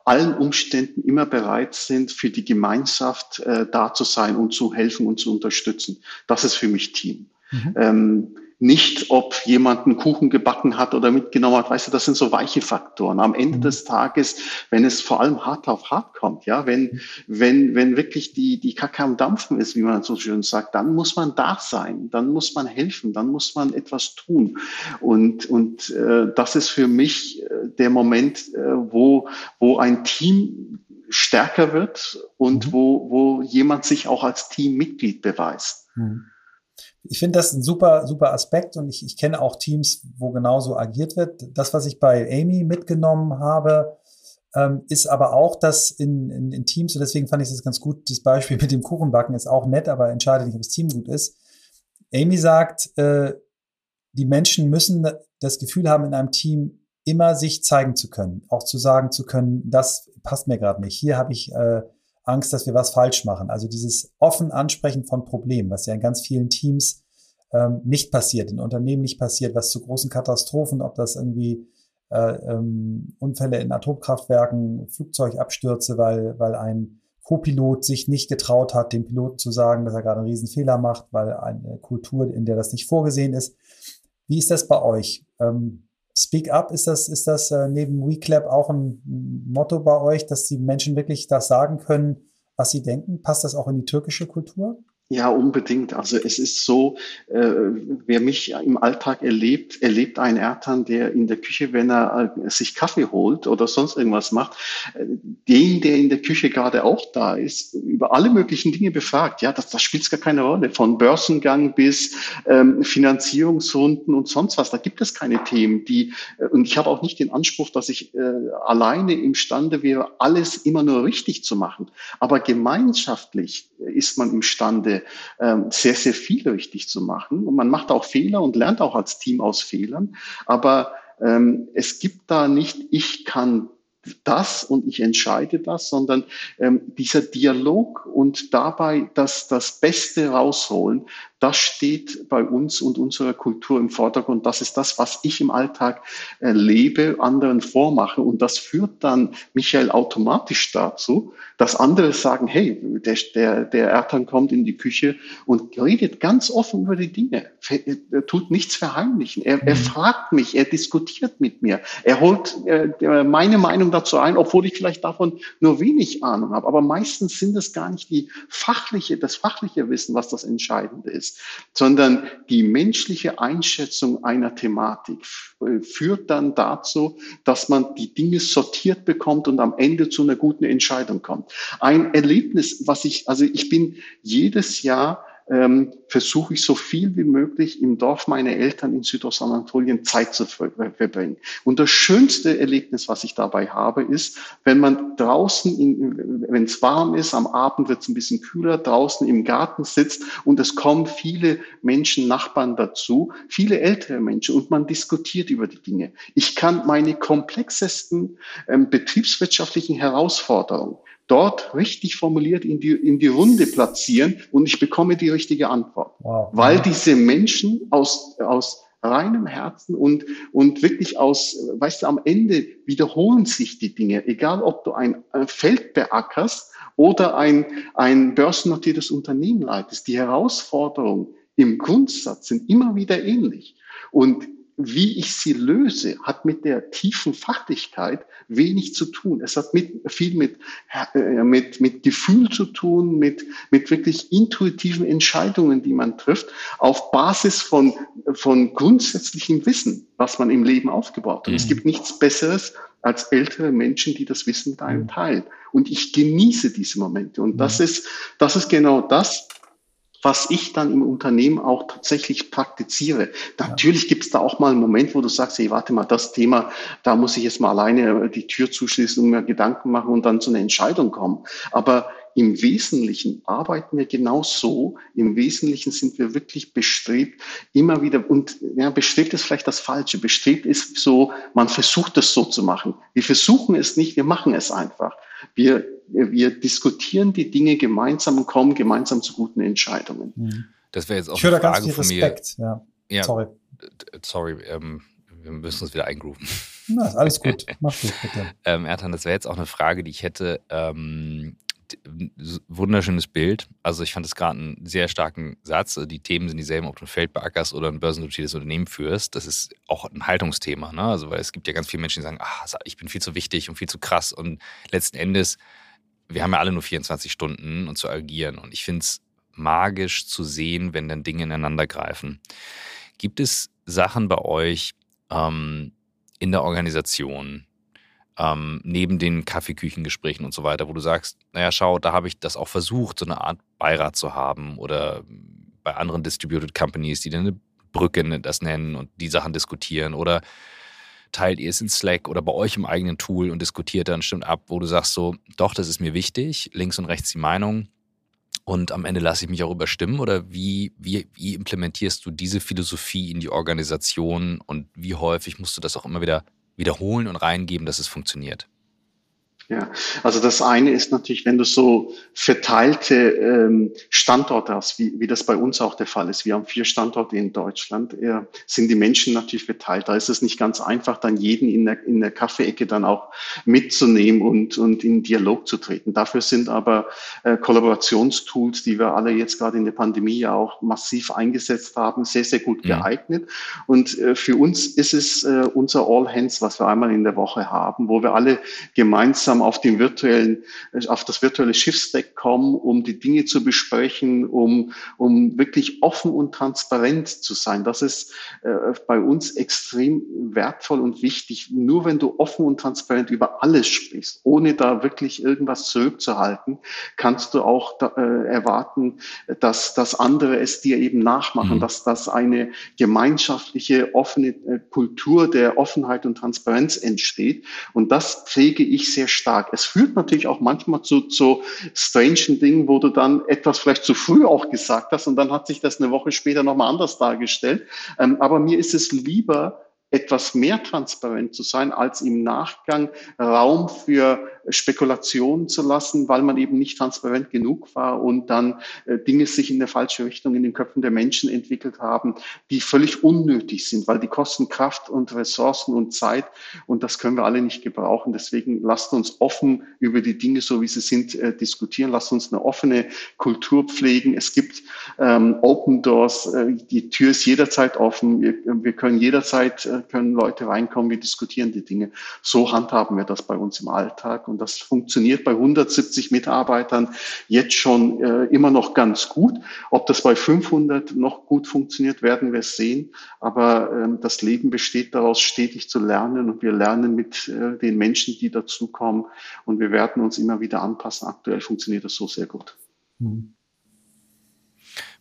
C: allen Umständen immer bereit sind, für die Gemeinschaft äh, da zu sein und zu helfen und zu unterstützen. Das ist für mich Team. Mhm. Ähm, nicht, ob jemand einen Kuchen gebacken hat oder mitgenommen hat. Weißt du, das sind so weiche Faktoren. Am Ende mhm. des Tages, wenn es vor allem hart auf hart kommt, ja, wenn, wenn, wenn wirklich die, die Kacke am Dampfen ist, wie man so schön sagt, dann muss man da sein, dann muss man helfen, dann muss man etwas tun. Und, und äh, das ist für mich äh, der Moment, äh, wo, wo ein Team stärker wird und mhm. wo, wo jemand sich auch als Teammitglied beweist. Mhm.
B: Ich finde das ein super, super Aspekt und ich, ich kenne auch Teams, wo genauso agiert wird. Das, was ich bei Amy mitgenommen habe, ähm, ist aber auch, dass in, in, in Teams, und deswegen fand ich das ganz gut, dieses Beispiel mit dem Kuchenbacken ist auch nett, aber entscheidet nicht, ob das Team gut ist. Amy sagt, äh, die Menschen müssen das Gefühl haben, in einem Team immer sich zeigen zu können, auch zu sagen zu können, das passt mir gerade nicht. Hier habe ich äh, Angst, dass wir was falsch machen. Also dieses offen Ansprechen von Problemen, was ja in ganz vielen Teams ähm, nicht passiert, in Unternehmen nicht passiert, was zu großen Katastrophen, ob das irgendwie äh, ähm, Unfälle in Atomkraftwerken, Flugzeugabstürze, weil, weil ein Co-Pilot sich nicht getraut hat, dem Piloten zu sagen, dass er gerade einen riesen Fehler macht, weil eine Kultur, in der das nicht vorgesehen ist. Wie ist das bei euch? Ähm, Speak Up, ist das, ist das äh, neben WeClap auch ein Motto bei euch, dass die Menschen wirklich das sagen können, was sie denken? Passt das auch in die türkische Kultur?
C: Ja, unbedingt. Also es ist so, äh, wer mich im Alltag erlebt, erlebt einen Ertan, der in der Küche, wenn er äh, sich Kaffee holt oder sonst irgendwas macht, äh, den, der in der Küche gerade auch da ist, über alle möglichen Dinge befragt. Ja, das, das spielt gar keine Rolle. Von Börsengang bis ähm, Finanzierungsrunden und sonst was. Da gibt es keine Themen, die, äh, und ich habe auch nicht den Anspruch, dass ich äh, alleine imstande wäre, alles immer nur richtig zu machen. Aber gemeinschaftlich ist man imstande, ähm, sehr, sehr viel richtig zu machen. Und man macht auch Fehler und lernt auch als Team aus Fehlern. Aber ähm, es gibt da nicht, ich kann das und ich entscheide das, sondern ähm, dieser Dialog und dabei das, das Beste rausholen, das steht bei uns und unserer Kultur im Vordergrund. Das ist das, was ich im Alltag erlebe, anderen vormache. Und das führt dann, Michael, automatisch dazu, dass andere sagen, hey, der, der, der Ertan kommt in die Küche und redet ganz offen über die Dinge. Er tut nichts verheimlichen. Er, er mhm. fragt mich, er diskutiert mit mir. Er holt äh, meine Meinung dazu ein, obwohl ich vielleicht davon nur wenig Ahnung habe. Aber meistens sind es gar nicht die fachliche, das fachliche Wissen, was das Entscheidende ist sondern die menschliche Einschätzung einer Thematik führt dann dazu, dass man die Dinge sortiert bekommt und am Ende zu einer guten Entscheidung kommt. Ein Erlebnis, was ich, also ich bin jedes Jahr ähm, versuche ich so viel wie möglich im Dorf meiner Eltern in Südostanatolien Zeit zu verbringen. Und das schönste Erlebnis, was ich dabei habe, ist, wenn man draußen, wenn es warm ist, am Abend wird es ein bisschen kühler, draußen im Garten sitzt und es kommen viele Menschen, Nachbarn dazu, viele ältere Menschen und man diskutiert über die Dinge. Ich kann meine komplexesten ähm, betriebswirtschaftlichen Herausforderungen dort richtig formuliert in die, in die Runde platzieren und ich bekomme die richtige Antwort. Wow. Weil diese Menschen aus, aus reinem Herzen und, und wirklich aus, weißt du, am Ende wiederholen sich die Dinge, egal ob du ein Feld beackerst oder ein, ein börsennotiertes Unternehmen leitest. Die Herausforderungen im Grundsatz sind immer wieder ähnlich. Und wie ich sie löse, hat mit der tiefen Fachlichkeit wenig zu tun. Es hat mit, viel mit, äh, mit, mit Gefühl zu tun, mit, mit wirklich intuitiven Entscheidungen, die man trifft, auf Basis von, von grundsätzlichem Wissen, was man im Leben aufgebaut hat. Mhm. Es gibt nichts Besseres als ältere Menschen, die das Wissen mit einem mhm. teilen. Und ich genieße diese Momente. Und das mhm. ist, das ist genau das, was ich dann im Unternehmen auch tatsächlich praktiziere. Natürlich gibt es da auch mal einen Moment, wo du sagst, hey, warte mal, das Thema, da muss ich jetzt mal alleine die Tür zuschließen und mir Gedanken machen und dann zu einer Entscheidung kommen. Aber im Wesentlichen arbeiten wir genau so. Im Wesentlichen sind wir wirklich bestrebt, immer wieder, und ja, bestrebt ist vielleicht das Falsche. Bestrebt ist so, man versucht es so zu machen. Wir versuchen es nicht, wir machen es einfach. Wir, wir diskutieren die Dinge gemeinsam und kommen gemeinsam zu guten Entscheidungen.
A: Mhm. Das wäre jetzt auch
B: ich eine Frage von Respekt. mir.
A: Ja. ja. Sorry. Sorry, ähm, wir müssen uns wieder eingrooven.
B: Na, ist alles gut. Mach gut, bitte.
A: ähm, Ertan, das wäre jetzt auch eine Frage, die ich hätte. Ähm, wunderschönes Bild. Also ich fand es gerade einen sehr starken Satz. Die Themen sind dieselben, ob du ein Feld beackerst oder ein börsennotiertes Unternehmen führst. Das ist auch ein Haltungsthema. Ne? Also weil es gibt ja ganz viele Menschen, die sagen, ach, ich bin viel zu wichtig und viel zu krass. Und letzten Endes, wir haben ja alle nur 24 Stunden und zu agieren. Und ich finde es magisch zu sehen, wenn dann Dinge ineinander greifen. Gibt es Sachen bei euch ähm, in der Organisation, ähm, neben den Kaffeeküchengesprächen und so weiter, wo du sagst, naja, schau, da habe ich das auch versucht, so eine Art Beirat zu haben oder bei anderen Distributed Companies, die dann eine Brücke ne, das nennen und die Sachen diskutieren oder teilt ihr es in Slack oder bei euch im eigenen Tool und diskutiert dann stimmt ab, wo du sagst so, doch, das ist mir wichtig, links und rechts die Meinung und am Ende lasse ich mich auch überstimmen oder wie, wie, wie implementierst du diese Philosophie in die Organisation und wie häufig musst du das auch immer wieder wiederholen und reingeben, dass es funktioniert.
C: Ja, also das eine ist natürlich, wenn du so verteilte ähm, Standorte hast, wie, wie das bei uns auch der Fall ist. Wir haben vier Standorte in Deutschland, äh, sind die Menschen natürlich verteilt. Da ist es nicht ganz einfach, dann jeden in der, in der Kaffeeecke dann auch mitzunehmen und, und in Dialog zu treten. Dafür sind aber äh, Kollaborationstools, die wir alle jetzt gerade in der Pandemie ja auch massiv eingesetzt haben, sehr, sehr gut ja. geeignet. Und äh, für uns ist es äh, unser All Hands, was wir einmal in der Woche haben, wo wir alle gemeinsam auf den virtuellen, auf das virtuelle Schiffsdeck kommen, um die Dinge zu besprechen, um, um wirklich offen und transparent zu sein. Das ist äh, bei uns extrem wertvoll und wichtig. Nur wenn du offen und transparent über alles sprichst, ohne da wirklich irgendwas zurückzuhalten, kannst du auch da, äh, erwarten, dass, dass andere es dir eben nachmachen, mhm. dass das eine gemeinschaftliche, offene äh, Kultur der Offenheit und Transparenz entsteht. Und das pflege ich sehr stark. Es führt natürlich auch manchmal zu, zu strangen Dingen, wo du dann etwas vielleicht zu früh auch gesagt hast und dann hat sich das eine Woche später nochmal anders dargestellt. Ähm, aber mir ist es lieber, etwas mehr transparent zu sein, als im Nachgang Raum für Spekulationen zu lassen, weil man eben nicht transparent genug war und dann äh, Dinge sich in der falsche Richtung in den Köpfen der Menschen entwickelt haben, die völlig unnötig sind, weil die kosten Kraft und Ressourcen und Zeit und das können wir alle nicht gebrauchen. Deswegen lasst uns offen über die Dinge, so wie sie sind, äh, diskutieren. Lasst uns eine offene Kultur pflegen. Es gibt ähm, Open Doors. Äh, die Tür ist jederzeit offen. Wir, wir können jederzeit äh, können Leute reinkommen. Wir diskutieren die Dinge. So handhaben wir das bei uns im Alltag. Und das funktioniert bei 170 Mitarbeitern jetzt schon äh, immer noch ganz gut. Ob das bei 500 noch gut funktioniert, werden wir sehen. Aber ähm, das Leben besteht daraus, stetig zu lernen. Und wir lernen mit äh, den Menschen, die dazukommen. Und wir werden uns immer wieder anpassen. Aktuell funktioniert das so sehr gut. Hm.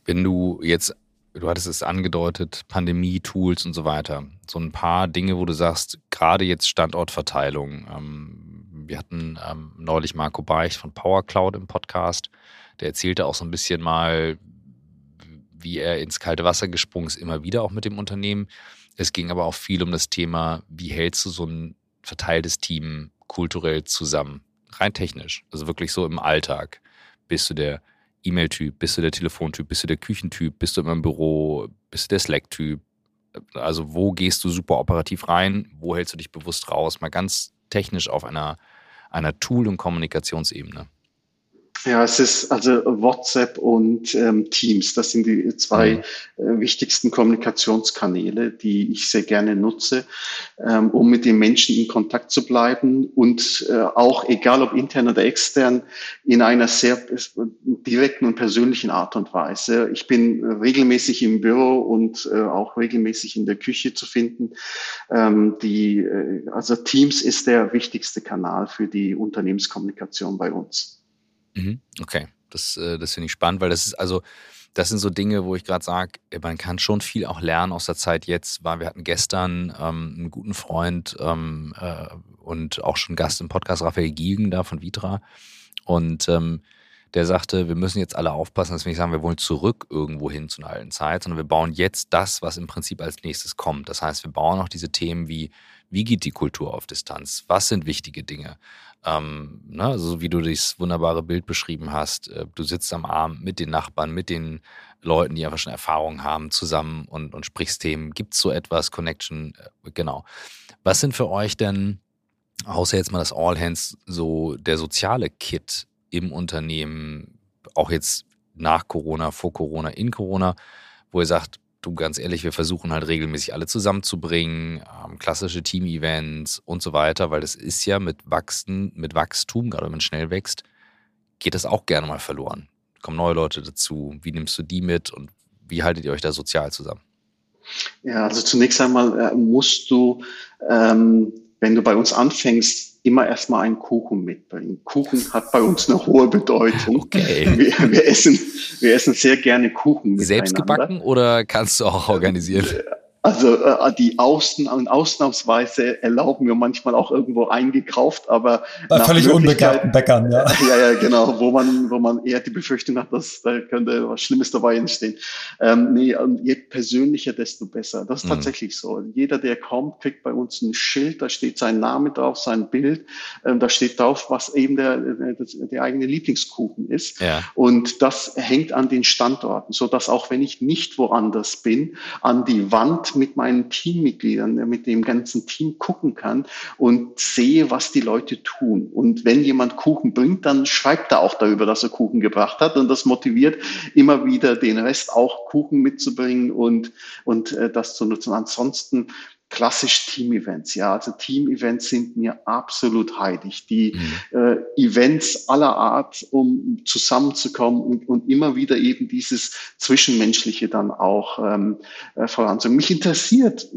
A: Wenn du jetzt du hattest es angedeutet, Pandemie-Tools und so weiter. So ein paar Dinge, wo du sagst, gerade jetzt Standortverteilung. Ähm, wir hatten ähm, neulich Marco Beicht von Power Cloud im Podcast. Der erzählte auch so ein bisschen mal, wie er ins kalte Wasser gesprungen ist, immer wieder auch mit dem Unternehmen. Es ging aber auch viel um das Thema, wie hältst du so ein verteiltes Team kulturell zusammen? Rein technisch, also wirklich so im Alltag. Bist du der E-Mail-Typ? Bist du der Telefontyp? Bist du der Küchentyp? Bist du immer im Büro? Bist du der Slack-Typ? Also wo gehst du super operativ rein? Wo hältst du dich bewusst raus? Mal ganz technisch auf einer, einer Tool- und Kommunikationsebene.
C: Ja, es ist also WhatsApp und ähm, Teams. Das sind die zwei mhm. äh, wichtigsten Kommunikationskanäle, die ich sehr gerne nutze, ähm, um mit den Menschen in Kontakt zu bleiben und äh, auch, egal ob intern oder extern, in einer sehr direkten und persönlichen Art und Weise. Ich bin regelmäßig im Büro und äh, auch regelmäßig in der Küche zu finden. Ähm, die, äh, also Teams ist der wichtigste Kanal für die Unternehmenskommunikation bei uns.
A: Mhm. Okay, das, äh, das finde ich spannend, weil das ist also, das sind so Dinge, wo ich gerade sage, man kann schon viel auch lernen aus der Zeit jetzt. War, wir hatten gestern ähm, einen guten Freund ähm, äh, und auch schon Gast im Podcast, Raphael Giegen da von Vitra. Und ähm, der sagte, wir müssen jetzt alle aufpassen, dass wir nicht sagen, wir wollen zurück irgendwo hin zu einer alten Zeit, sondern wir bauen jetzt das, was im Prinzip als nächstes kommt. Das heißt, wir bauen auch diese Themen wie, wie geht die Kultur auf Distanz? Was sind wichtige Dinge? Ähm, ne, also wie du dieses wunderbare Bild beschrieben hast, äh, du sitzt am Arm mit den Nachbarn, mit den Leuten, die einfach schon Erfahrung haben, zusammen und, und sprichst Themen. Gibt es so etwas, Connection? Äh, genau. Was sind für euch denn, außer jetzt mal das All Hands, so der soziale Kit im Unternehmen, auch jetzt nach Corona, vor Corona, in Corona, wo ihr sagt, du ganz ehrlich, wir versuchen halt regelmäßig alle zusammenzubringen, ähm, klassische Team-Events und so weiter, weil das ist ja mit Wachsen, mit Wachstum, gerade wenn man schnell wächst, geht das auch gerne mal verloren. Kommen neue Leute dazu. Wie nimmst du die mit und wie haltet ihr euch da sozial zusammen?
C: Ja, also zunächst einmal äh, musst du, ähm, wenn du bei uns anfängst, immer erstmal einen Kuchen mitbringen. Kuchen hat bei uns eine hohe Bedeutung. Okay. Wir, wir, essen, wir essen sehr gerne Kuchen.
A: Selbst gebacken oder kannst du auch organisieren?
C: Also äh, die Außen und Ausnahmsweise erlauben wir manchmal auch irgendwo eingekauft, aber
B: bei völlig unbekannten Bäckern, ja.
C: ja, ja, genau, wo man, wo man eher die Befürchtung hat, dass da könnte was Schlimmes dabei entstehen. Ähm, nee, je persönlicher, desto besser. Das ist mhm. tatsächlich so. Jeder, der kommt, kriegt bei uns ein Schild, da steht sein Name drauf, sein Bild, ähm, da steht drauf, was eben der, der, der eigene Lieblingskuchen ist. Ja. Und das hängt an den Standorten, so dass auch wenn ich nicht woanders bin, an die Wand mit meinen Teammitgliedern, mit dem ganzen Team gucken kann und sehe, was die Leute tun. Und wenn jemand Kuchen bringt, dann schreibt er auch darüber, dass er Kuchen gebracht hat. Und das motiviert immer wieder den Rest auch Kuchen mitzubringen und, und äh, das zu nutzen. Ansonsten klassisch Team-Events. Ja, also Team-Events sind mir absolut heilig. Die mhm. äh, Events aller Art, um zusammenzukommen und, und immer wieder eben dieses Zwischenmenschliche dann auch ähm, äh, voranzubringen. Mich interessiert,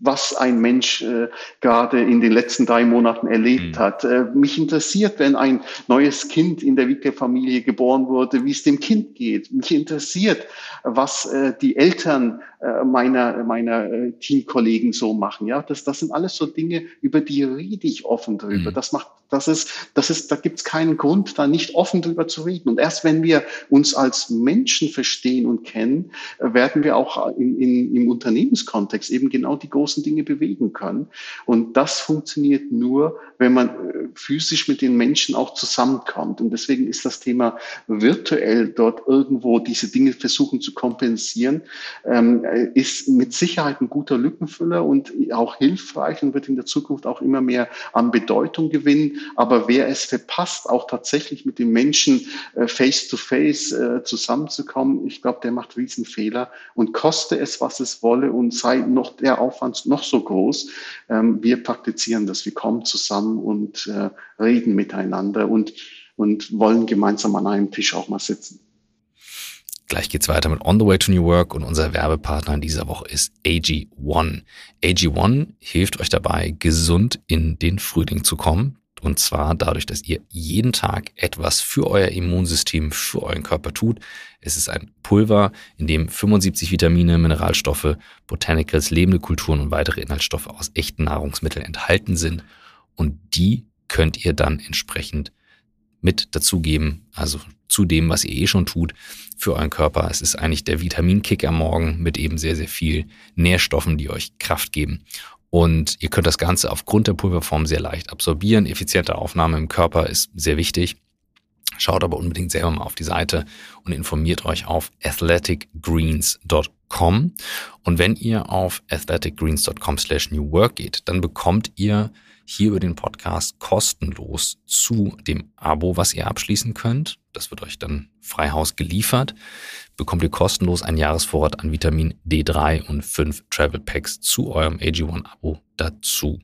C: was ein Mensch äh, gerade in den letzten drei Monaten erlebt mhm. hat. Äh, mich interessiert, wenn ein neues Kind in der Wicke-Familie geboren wurde, wie es dem Kind geht. Mich interessiert, was äh, die Eltern äh, meiner, meiner äh, Teamkollegen so machen. Ja, das, das sind alles so Dinge, über die rede ich offen drüber. Mhm. Das macht, das ist, das ist, da gibt es keinen Grund, da nicht offen drüber zu reden. Und erst wenn wir uns als Menschen verstehen und kennen, äh, werden wir auch in, in, im Unternehmenskontext eben genau die großen Dinge bewegen können. Und das funktioniert nur, wenn man physisch mit den Menschen auch zusammenkommt. Und deswegen ist das Thema virtuell dort irgendwo diese Dinge versuchen zu kompensieren, ähm, ist mit Sicherheit ein guter Lückenfüller und auch hilfreich und wird in der Zukunft auch immer mehr an Bedeutung gewinnen. Aber wer es verpasst, auch tatsächlich mit den Menschen äh, face to face äh, zusammenzukommen, ich glaube, der macht Riesenfehler und koste es, was es wolle und sei noch der Aufwand noch so groß. Ähm, wir praktizieren das, wir kommen zusammen und äh, reden miteinander und, und wollen gemeinsam an einem Tisch auch mal sitzen.
A: Gleich geht's weiter mit On the Way to New Work und unser Werbepartner in dieser Woche ist AG1. AG1 hilft euch dabei, gesund in den Frühling zu kommen. Und zwar dadurch, dass ihr jeden Tag etwas für euer Immunsystem, für euren Körper tut. Es ist ein Pulver, in dem 75 Vitamine, Mineralstoffe, Botanicals, lebende Kulturen und weitere Inhaltsstoffe aus echten Nahrungsmitteln enthalten sind. Und die könnt ihr dann entsprechend mit dazugeben, also zu dem, was ihr eh schon tut für euren Körper. Es ist eigentlich der Vitaminkick am Morgen mit eben sehr, sehr viel Nährstoffen, die euch Kraft geben. Und ihr könnt das Ganze aufgrund der Pulverform sehr leicht absorbieren. Effiziente Aufnahme im Körper ist sehr wichtig. Schaut aber unbedingt selber mal auf die Seite und informiert euch auf athleticgreens.com. Und wenn ihr auf athleticgreens.com slash new work geht, dann bekommt ihr hier über den Podcast kostenlos zu dem Abo, was ihr abschließen könnt. Das wird euch dann frei Haus geliefert. Bekommt ihr kostenlos einen Jahresvorrat an Vitamin D3 und fünf Travel Packs zu eurem AG1-Abo dazu.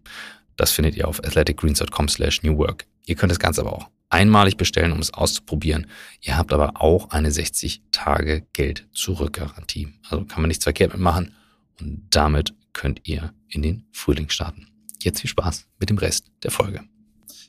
A: Das findet ihr auf athleticgreens.com slash newwork. Ihr könnt das Ganze aber auch einmalig bestellen, um es auszuprobieren. Ihr habt aber auch eine 60 Tage Geld zurück Garantie. Also kann man nichts verkehrt mitmachen und damit könnt ihr in den Frühling starten. Jetzt viel Spaß mit dem Rest der Folge.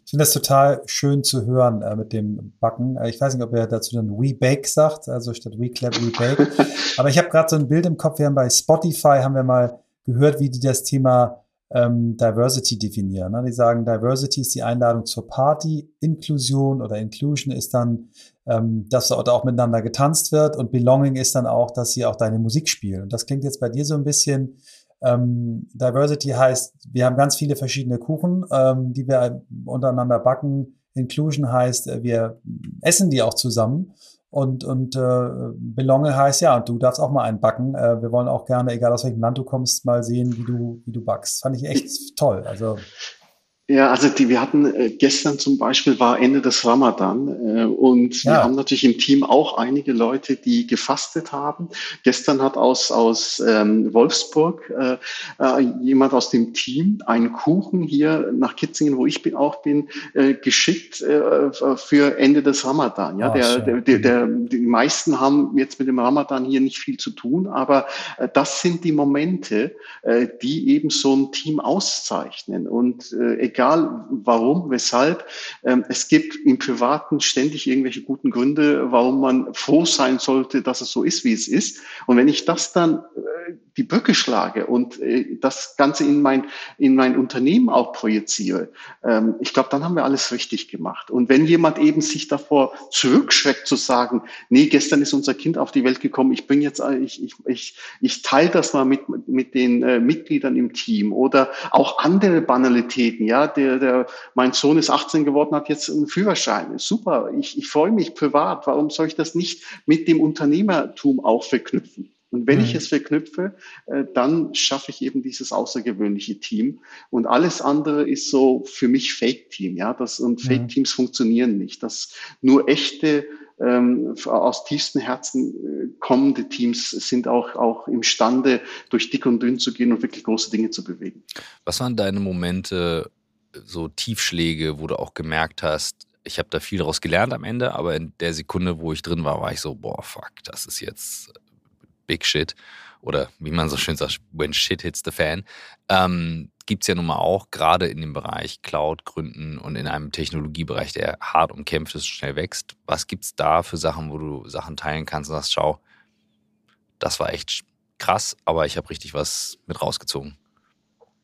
B: Ich finde das total schön zu hören äh, mit dem Backen. Äh, ich weiß nicht, ob er dazu dann We Bake sagt, also statt We Clap, We Bake. Aber ich habe gerade so ein Bild im Kopf. Wir haben bei Spotify haben wir mal gehört, wie die das Thema ähm, Diversity definieren. Ne? Die sagen, Diversity ist die Einladung zur Party, Inklusion oder Inclusion ist dann, ähm, dass dort auch miteinander getanzt wird und Belonging ist dann auch, dass sie auch deine Musik spielen. Und das klingt jetzt bei dir so ein bisschen ähm, Diversity heißt, wir haben ganz viele verschiedene Kuchen, ähm, die wir untereinander backen. Inclusion heißt, äh, wir essen die auch zusammen. Und, und äh, Belonge heißt ja, und du darfst auch mal einen backen. Äh, wir wollen auch gerne, egal aus welchem Land du kommst, mal sehen, wie du, wie du backst. Fand ich echt toll. Also
C: ja, also die, wir hatten äh, gestern zum Beispiel war Ende des Ramadan äh, und ja. wir haben natürlich im Team auch einige Leute, die gefastet haben. Gestern hat aus aus ähm, Wolfsburg äh, äh, jemand aus dem Team einen Kuchen hier nach Kitzingen, wo ich bin, auch bin, äh, geschickt äh, für Ende des Ramadan. Ja, oh, der, der, der, der, die meisten haben jetzt mit dem Ramadan hier nicht viel zu tun, aber äh, das sind die Momente, äh, die eben so ein Team auszeichnen und äh, egal warum, weshalb. Ähm, es gibt im Privaten ständig irgendwelche guten Gründe, warum man froh sein sollte, dass es so ist, wie es ist. Und wenn ich das dann äh, die Brücke schlage und äh, das Ganze in mein, in mein Unternehmen auch projiziere, ähm, ich glaube, dann haben wir alles richtig gemacht. Und wenn jemand eben sich davor zurückschreckt zu sagen, nee, gestern ist unser Kind auf die Welt gekommen, ich bringe jetzt, ich, ich, ich, ich teile das mal mit, mit den äh, Mitgliedern im Team oder auch andere Banalitäten, ja, der, der, mein Sohn ist 18 geworden, hat jetzt einen Führerschein. Super, ich, ich freue mich privat. Warum soll ich das nicht mit dem Unternehmertum auch verknüpfen? Und wenn mhm. ich es verknüpfe, äh, dann schaffe ich eben dieses außergewöhnliche Team. Und alles andere ist so für mich Fake-Team. Ja, das, und Fake-Teams mhm. funktionieren nicht. Das nur echte ähm, aus tiefstem Herzen äh, kommende Teams sind auch, auch imstande, durch dick und dünn zu gehen und wirklich große Dinge zu bewegen.
A: Was waren deine Momente, so Tiefschläge, wo du auch gemerkt hast, ich habe da viel daraus gelernt am Ende, aber in der Sekunde, wo ich drin war, war ich so, boah, fuck, das ist jetzt Big Shit. Oder wie man so schön sagt, when shit hits the fan. Ähm, Gibt es ja nun mal auch, gerade in dem Bereich Cloud gründen und in einem Technologiebereich, der hart umkämpft ist und schnell wächst. Was gibt es da für Sachen, wo du Sachen teilen kannst und sagst, schau, das war echt krass, aber ich habe richtig was mit rausgezogen?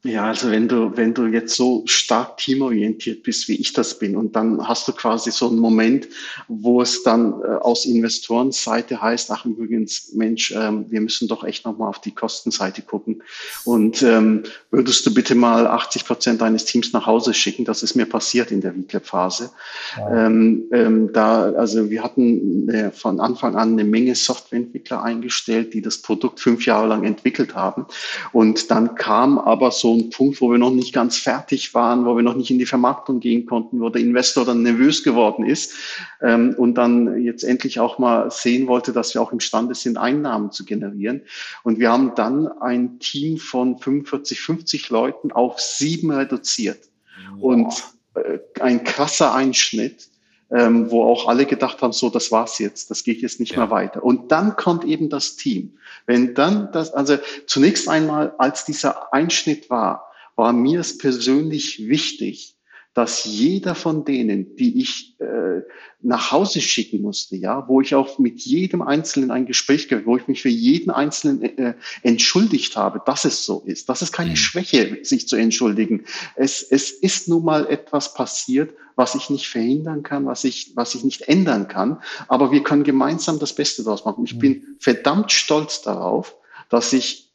C: Ja, also wenn du, wenn du jetzt so stark teamorientiert bist, wie ich das bin, und dann hast du quasi so einen Moment, wo es dann äh, aus Investorenseite heißt, ach übrigens, Mensch, ähm, wir müssen doch echt nochmal auf die Kostenseite gucken. Und ähm, würdest du bitte mal 80 Prozent deines Teams nach Hause schicken? Das ist mir passiert in der VClap-Phase. Ja. Ähm, ähm, da, also wir hatten äh, von Anfang an eine Menge Softwareentwickler eingestellt, die das Produkt fünf Jahre lang entwickelt haben. Und dann kam aber so ein Punkt, wo wir noch nicht ganz fertig waren, wo wir noch nicht in die Vermarktung gehen konnten, wo der Investor dann nervös geworden ist ähm, und dann jetzt endlich auch mal sehen wollte, dass wir auch imstande sind, Einnahmen zu generieren. Und wir haben dann ein Team von 45, 50 Leuten auf sieben reduziert. Wow. Und äh, ein krasser Einschnitt ähm, wo auch alle gedacht haben, so, das war's jetzt, das geht jetzt nicht ja. mehr weiter. Und dann kommt eben das Team. Wenn dann das, also zunächst einmal, als dieser Einschnitt war, war mir es persönlich wichtig, dass jeder von denen, die ich äh, nach Hause schicken musste, ja, wo ich auch mit jedem Einzelnen ein Gespräch gehabt, wo ich mich für jeden Einzelnen äh, entschuldigt habe, dass es so ist. Das ist keine mhm. Schwäche, sich zu entschuldigen. Es, es ist nun mal etwas passiert, was ich nicht verhindern kann, was ich, was ich nicht ändern kann. Aber wir können gemeinsam das Beste daraus machen. Ich mhm. bin verdammt stolz darauf, dass ich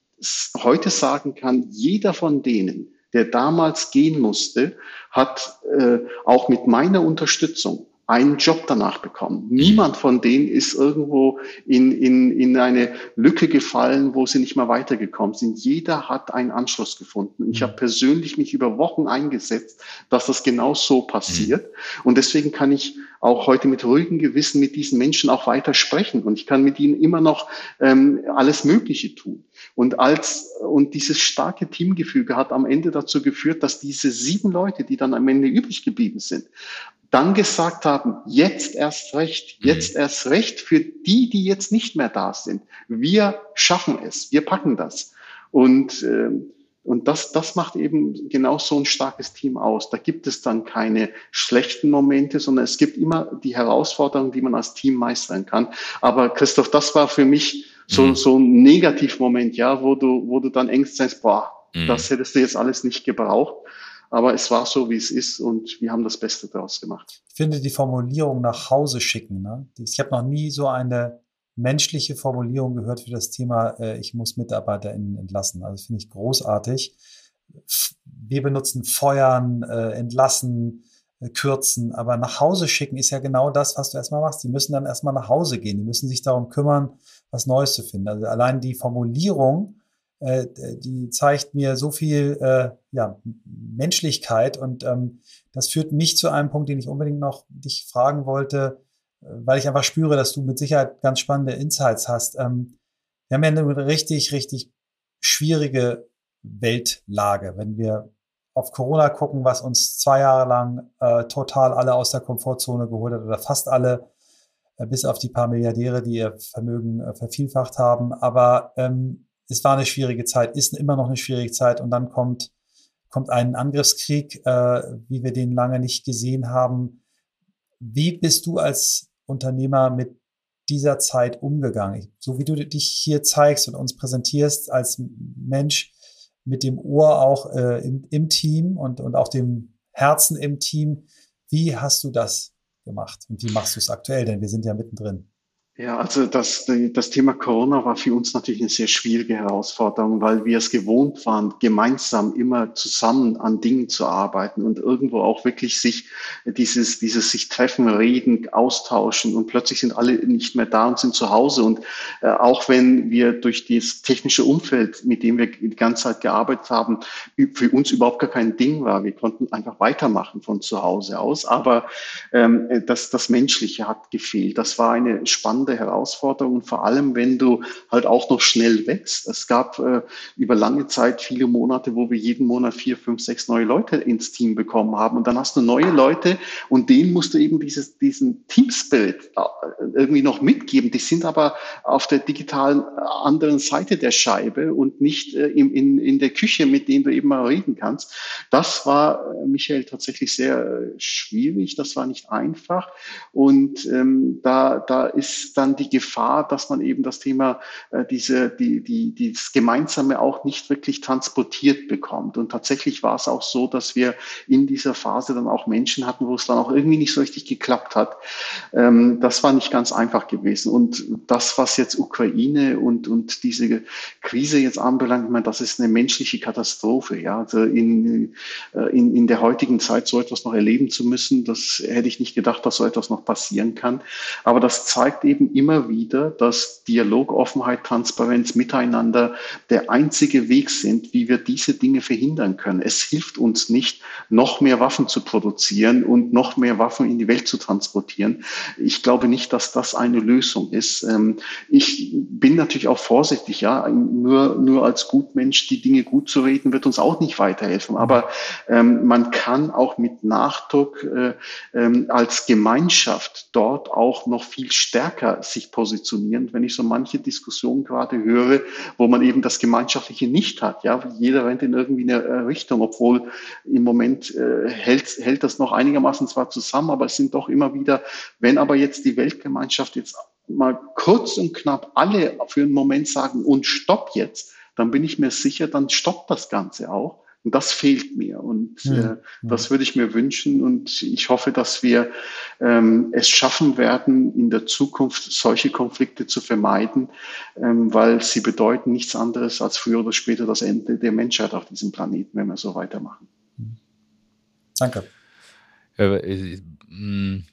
C: heute sagen kann, jeder von denen, der damals gehen musste, hat äh, auch mit meiner Unterstützung einen Job danach bekommen. Niemand von denen ist irgendwo in, in, in eine Lücke gefallen, wo sie nicht mehr weitergekommen sind. Jeder hat einen Anschluss gefunden. Ich habe persönlich mich über Wochen eingesetzt, dass das genau so passiert. Und deswegen kann ich auch heute mit ruhigem Gewissen mit diesen Menschen auch weiter sprechen. Und ich kann mit ihnen immer noch ähm, alles Mögliche tun. Und als, und dieses starke Teamgefüge hat am Ende dazu geführt, dass diese sieben Leute, die dann am Ende übrig geblieben sind, dann gesagt haben, jetzt erst recht, mhm. jetzt erst recht für die, die jetzt nicht mehr da sind. Wir schaffen es, wir packen das. Und, äh, und das, das macht eben genau so ein starkes Team aus. Da gibt es dann keine schlechten Momente, sondern es gibt immer die Herausforderungen, die man als Team meistern kann. Aber Christoph, das war für mich so, mhm. so ein Negativmoment, ja, wo du, wo du dann Ängst sagst, boah, mhm. das hättest du jetzt alles nicht gebraucht. Aber es war so, wie es ist und wir haben das Beste daraus gemacht.
B: Ich finde die Formulierung nach Hause schicken. Ne? Ich habe noch nie so eine menschliche Formulierung gehört für das Thema, äh, ich muss MitarbeiterInnen entlassen. Also finde ich großartig. Wir benutzen Feuern, äh, entlassen, äh, kürzen, aber nach Hause schicken ist ja genau das, was du erstmal machst. Die müssen dann erstmal nach Hause gehen. Die müssen sich darum kümmern, was Neues zu finden. Also allein die Formulierung äh, die zeigt mir so viel äh, ja, Menschlichkeit und ähm, das führt mich zu einem Punkt, den ich unbedingt noch dich fragen wollte, äh, weil ich einfach spüre, dass du mit Sicherheit ganz spannende Insights hast. Ähm, wir haben ja eine richtig, richtig schwierige Weltlage. Wenn wir auf Corona gucken, was uns zwei Jahre lang äh, total alle aus der Komfortzone geholt hat oder fast alle, äh, bis auf die paar Milliardäre, die ihr Vermögen äh, vervielfacht haben. Aber ähm, es war eine schwierige Zeit, ist immer noch eine schwierige Zeit und dann kommt, kommt ein Angriffskrieg, äh, wie wir den lange nicht gesehen haben. Wie bist du als Unternehmer mit dieser Zeit umgegangen? So wie du dich hier zeigst und uns präsentierst als Mensch mit dem Ohr auch äh, im, im Team und, und auch dem Herzen im Team. Wie hast du das gemacht und wie machst du es aktuell? Denn wir sind ja mittendrin.
C: Ja, also das, das Thema Corona war für uns natürlich eine sehr schwierige Herausforderung, weil wir es gewohnt waren, gemeinsam immer zusammen an Dingen zu arbeiten und irgendwo auch wirklich sich dieses, dieses sich treffen, reden, austauschen und plötzlich sind alle nicht mehr da und sind zu Hause. Und äh, auch wenn wir durch das technische Umfeld, mit dem wir die ganze Zeit gearbeitet haben, für uns überhaupt gar kein Ding war. Wir konnten einfach weitermachen von zu Hause aus. Aber ähm, das, das Menschliche hat gefehlt. Das war eine spannende spannende Herausforderung, vor allem wenn du halt auch noch schnell wächst. Es gab äh, über lange Zeit viele Monate, wo wir jeden Monat vier, fünf, sechs neue Leute ins Team bekommen haben. Und dann hast du neue Leute und denen musst du eben dieses, diesen Team-Spirit äh, irgendwie noch mitgeben. Die sind aber auf der digitalen äh, anderen Seite der Scheibe und nicht äh, in, in, in der Küche, mit denen du eben mal reden kannst. Das war, äh, Michael, tatsächlich sehr schwierig. Das war nicht einfach. Und ähm, da, da ist dann die Gefahr, dass man eben das Thema, äh, diese, die, die, das Gemeinsame auch nicht wirklich transportiert bekommt. Und tatsächlich war es auch so, dass wir in dieser Phase dann auch Menschen hatten, wo es dann auch irgendwie nicht so richtig geklappt hat. Ähm, das war nicht ganz einfach gewesen. Und das, was jetzt Ukraine und, und diese Krise jetzt anbelangt, ich meine, das ist eine menschliche Katastrophe. Ja, also in, äh, in, in der heutigen Zeit so etwas noch erleben zu müssen, das hätte ich nicht gedacht, dass so etwas noch passieren kann. Aber das zeigt eben immer wieder, dass Dialog, Offenheit, Transparenz, Miteinander der einzige Weg sind, wie wir diese Dinge verhindern können. Es hilft uns nicht, noch mehr Waffen zu produzieren und noch mehr Waffen in die Welt zu transportieren. Ich glaube nicht, dass das eine Lösung ist. Ähm, ich bin natürlich auch vorsichtig, ja, nur, nur als Gutmensch die Dinge gut zu reden, wird uns auch nicht weiterhelfen. Aber ähm, man kann auch mit Nachdruck äh, ähm, als Gemeinschaft dort auch noch viel stärker sich positionieren, wenn ich so manche Diskussionen gerade höre, wo man eben das Gemeinschaftliche nicht hat. Ja, jeder rennt in irgendwie eine äh, Richtung, obwohl im Moment äh, hält, hält das noch einigermaßen zwar zusammen, aber es sind doch immer wieder, wenn aber jetzt die Weltgemeinschaft jetzt mal kurz und knapp alle für einen Moment sagen und stopp jetzt, dann bin ich mir sicher, dann stoppt das Ganze auch. Und das fehlt mir. Und hm, äh, das würde ich mir wünschen. Und ich hoffe, dass wir ähm, es schaffen werden, in der Zukunft solche Konflikte zu vermeiden, ähm, weil sie bedeuten nichts anderes als früher oder später das Ende der Menschheit auf diesem Planeten, wenn wir so weitermachen.
B: Danke.
A: Äh, hm,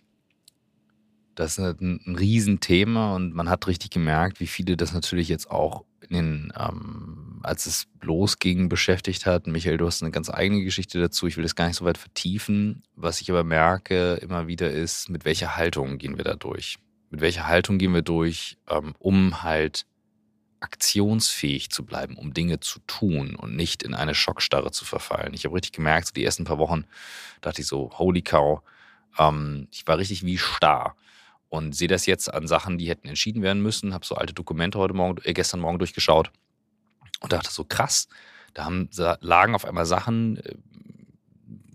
A: das ist ein, ein Riesenthema und man hat richtig gemerkt, wie viele das natürlich jetzt auch in den, ähm, als es losging, beschäftigt hat. Michael, du hast eine ganz eigene Geschichte dazu. Ich will das gar nicht so weit vertiefen. Was ich aber merke immer wieder ist, mit welcher Haltung gehen wir da durch? Mit welcher Haltung gehen wir durch, ähm, um halt aktionsfähig zu bleiben, um Dinge zu tun und nicht in eine Schockstarre zu verfallen. Ich habe richtig gemerkt, so die ersten paar Wochen dachte ich so, holy cow, ähm, ich war richtig wie starr und sehe das jetzt an Sachen, die hätten entschieden werden müssen. Habe so alte Dokumente heute Morgen, äh, gestern Morgen durchgeschaut und dachte so krass. Da haben, lagen auf einmal Sachen, äh,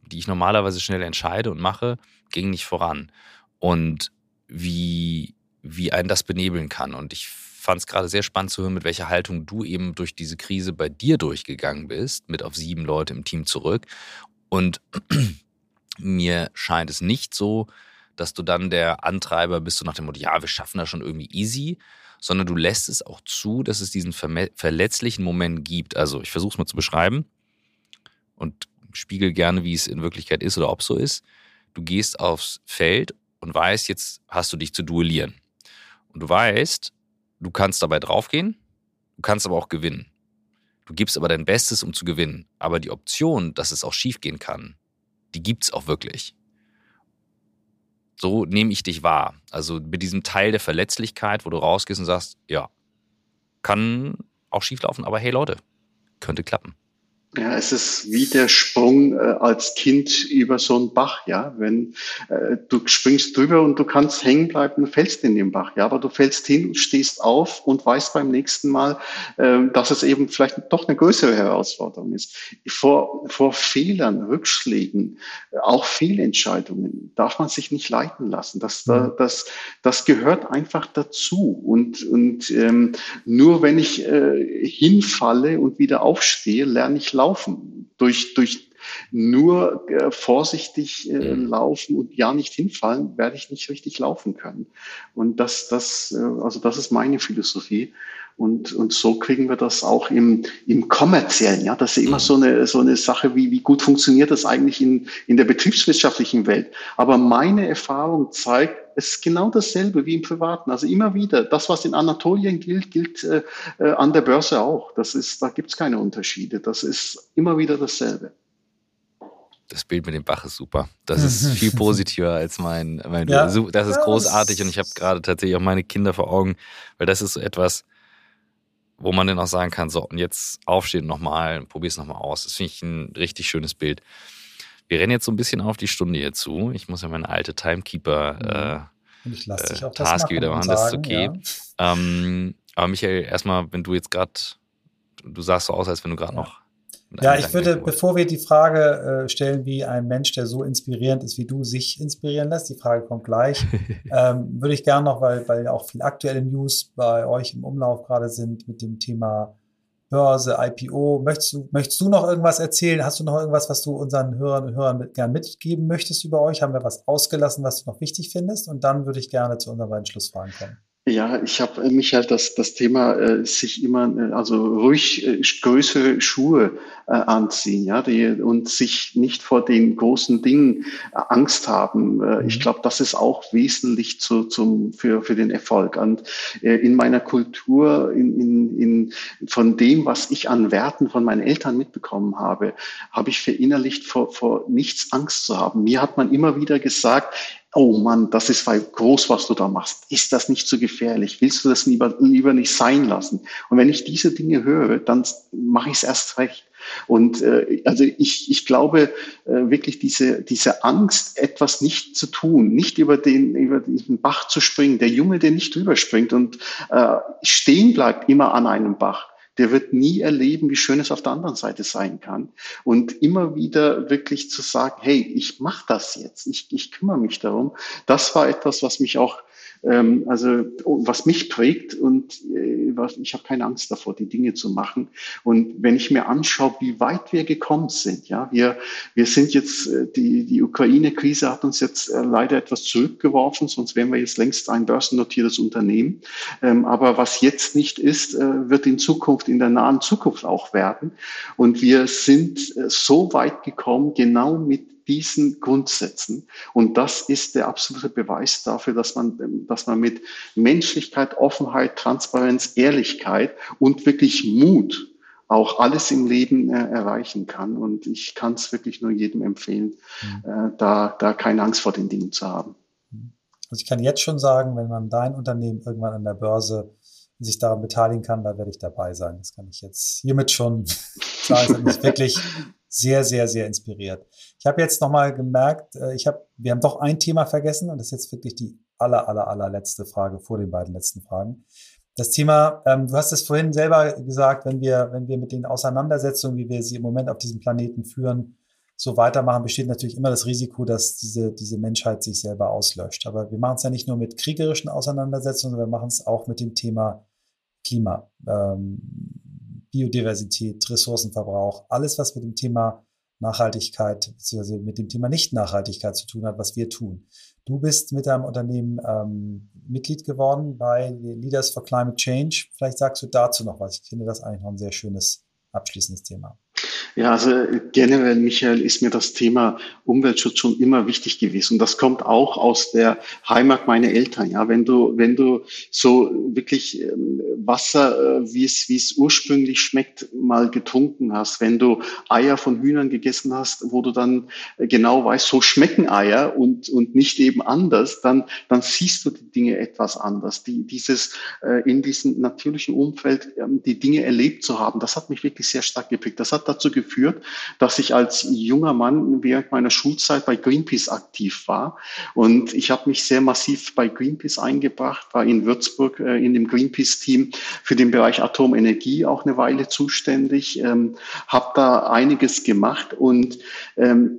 A: die ich normalerweise schnell entscheide und mache, gingen nicht voran. Und wie, wie einen das benebeln kann. Und ich fand es gerade sehr spannend zu hören, mit welcher Haltung du eben durch diese Krise bei dir durchgegangen bist, mit auf sieben Leute im Team zurück. Und mir scheint es nicht so, dass du dann der Antreiber bist, so nach dem Motto, ja, wir schaffen das schon irgendwie easy, sondern du lässt es auch zu, dass es diesen verletzlichen Moment gibt. Also ich versuche es mal zu beschreiben und spiegel gerne, wie es in Wirklichkeit ist oder ob so ist. Du gehst aufs Feld und weißt, jetzt hast du dich zu duellieren. Und du weißt, du kannst dabei draufgehen, du kannst aber auch gewinnen. Du gibst aber dein Bestes, um zu gewinnen. Aber die Option, dass es auch schiefgehen kann, die gibt es auch wirklich. So nehme ich dich wahr. Also mit diesem Teil der Verletzlichkeit, wo du rausgehst und sagst, ja, kann auch schieflaufen, aber hey Leute, könnte klappen.
C: Ja, es ist wie der Sprung äh, als Kind über so einen Bach, ja. Wenn äh, du springst drüber und du kannst hängen bleiben, fällst in den Bach, ja, aber du fällst hin, stehst auf und weißt beim nächsten Mal, äh, dass es eben vielleicht doch eine größere Herausforderung ist. Vor, vor Fehlern, Rückschlägen, auch Fehlentscheidungen darf man sich nicht leiten lassen. Das, mhm. das, das gehört einfach dazu. Und, und ähm, nur wenn ich äh, hinfalle und wieder aufstehe, lerne ich laufen. Durch, durch Nur äh, vorsichtig äh, mhm. laufen und ja nicht hinfallen, werde ich nicht richtig laufen können. Und das, das, äh, also das ist meine Philosophie. Und, und so kriegen wir das auch im, im kommerziellen. Ja, das ist immer mhm. so eine, so eine Sache, wie, wie gut funktioniert das eigentlich in, in der betriebswirtschaftlichen Welt. Aber meine Erfahrung zeigt, es ist genau dasselbe wie im Privaten. Also immer wieder, das, was in Anatolien gilt, gilt äh, äh, an der Börse auch. Das ist, da gibt es keine Unterschiede. Das ist immer wieder dasselbe.
A: Das Bild mit dem Bach ist super. Das ist viel positiver als mein. mein ja. Das ist großartig und ich habe gerade tatsächlich auch meine Kinder vor Augen, weil das ist so etwas, wo man dann auch sagen kann, so, und jetzt aufstehen nochmal, probier's nochmal aus. Das finde ich ein richtig schönes Bild. Wir rennen jetzt so ein bisschen auf die Stunde hier zu. Ich muss ja meine alte Timekeeper
B: mhm. äh, ich lass dich auch
A: Task wieder machen, das ist okay. Ja. Ähm, aber Michael, erstmal, wenn du jetzt gerade, du sahst so aus, als wenn du gerade ja. noch
B: ja, ich würde, bevor wir die Frage äh, stellen, wie ein Mensch, der so inspirierend ist wie du, sich inspirieren lässt, die Frage kommt gleich, ähm, würde ich gerne noch, weil, weil auch viel aktuelle News bei euch im Umlauf gerade sind mit dem Thema Börse, IPO. Möchtest du, möchtest du noch irgendwas erzählen? Hast du noch irgendwas, was du unseren Hörern und Hörern mit, gern mitgeben möchtest über euch? Haben wir was ausgelassen, was du noch wichtig findest? Und dann würde ich gerne zu unseren beiden Schlussfragen kommen.
C: Ja, ich habe mich halt das, das Thema äh, sich immer, äh, also ruhig äh, größere Schuhe äh, anziehen, ja, die, und sich nicht vor den großen Dingen äh, Angst haben. Äh, ich mhm. glaube, das ist auch wesentlich zu, zum, für, für den Erfolg. Und äh, in meiner Kultur, in, in, in, von dem, was ich an Werten von meinen Eltern mitbekommen habe, habe ich verinnerlicht, vor, vor nichts Angst zu haben. Mir hat man immer wieder gesagt, oh Mann, das ist groß, was du da machst. Ist das nicht so gefährlich? Willst du das lieber, lieber nicht sein lassen? Und wenn ich diese Dinge höre, dann mache ich es erst recht. Und äh, also ich, ich glaube äh, wirklich diese, diese Angst, etwas nicht zu tun, nicht über den, über diesen Bach zu springen, der Junge, der nicht drüber springt und äh, stehen bleibt immer an einem Bach, der wird nie erleben, wie schön es auf der anderen Seite sein kann. Und immer wieder wirklich zu sagen, hey, ich mache das jetzt, ich, ich kümmere mich darum, das war etwas, was mich auch ähm, also was mich prägt und was, ich habe keine Angst davor, die Dinge zu machen. Und wenn ich mir anschaue, wie weit wir gekommen sind, ja, wir, wir sind jetzt, äh, die, die Ukraine-Krise hat uns jetzt äh, leider etwas zurückgeworfen, sonst wären wir jetzt längst ein börsennotiertes Unternehmen. Ähm, aber was jetzt nicht ist, äh, wird in Zukunft, in der nahen Zukunft auch werden. Und wir sind so weit gekommen, genau mit diesen Grundsätzen. Und das ist der absolute Beweis dafür, dass man, dass man mit Menschlichkeit, Offenheit, Transparenz, Ehrlichkeit und wirklich Mut auch alles im Leben äh, erreichen kann. Und ich kann es wirklich nur jedem empfehlen, mhm. äh, da, da keine Angst vor den Dingen zu haben.
B: Also ich kann jetzt schon sagen, wenn man dein Unternehmen irgendwann an der Börse sich daran beteiligen kann, da werde ich dabei sein. Das kann ich jetzt hiermit schon Das hat mich wirklich sehr, sehr, sehr inspiriert. Ich habe jetzt nochmal gemerkt, äh, ich habe, wir haben doch ein Thema vergessen und das ist jetzt wirklich die aller, aller, allerletzte Frage vor den beiden letzten Fragen. Das Thema, ähm, du hast es vorhin selber gesagt, wenn wir, wenn wir mit den Auseinandersetzungen, wie wir sie im Moment auf diesem Planeten führen, so weitermachen, besteht natürlich immer das Risiko, dass diese, diese Menschheit sich selber auslöscht. Aber wir machen es ja nicht nur mit kriegerischen Auseinandersetzungen, sondern wir machen es auch mit dem Thema Klima. Ähm, Biodiversität, Ressourcenverbrauch, alles, was mit dem Thema Nachhaltigkeit bzw. mit dem Thema Nicht-Nachhaltigkeit zu tun hat, was wir tun. Du bist mit deinem Unternehmen ähm, Mitglied geworden bei Leaders for Climate Change. Vielleicht sagst du dazu noch was. Ich finde das eigentlich noch ein sehr schönes abschließendes Thema.
C: Ja, also generell, Michael, ist mir das Thema Umweltschutz schon immer wichtig gewesen. Und das kommt auch aus der Heimat meiner Eltern. Ja, wenn du, wenn du so wirklich ähm, Wasser, äh, wie es, wie es ursprünglich schmeckt, mal getrunken hast, wenn du Eier von Hühnern gegessen hast, wo du dann genau weißt, so schmecken Eier und, und nicht eben anders, dann, dann siehst du die Dinge etwas anders. Die, dieses, äh, in diesem natürlichen Umfeld, ähm, die Dinge erlebt zu haben, das hat mich wirklich sehr stark geprägt. Das hat dazu geführt, dass ich als junger Mann während meiner Schulzeit bei Greenpeace aktiv war. Und ich habe mich sehr massiv bei Greenpeace eingebracht, war in Würzburg äh, in dem Greenpeace-Team für den Bereich Atomenergie auch eine Weile zuständig, ähm, habe da einiges gemacht und ähm,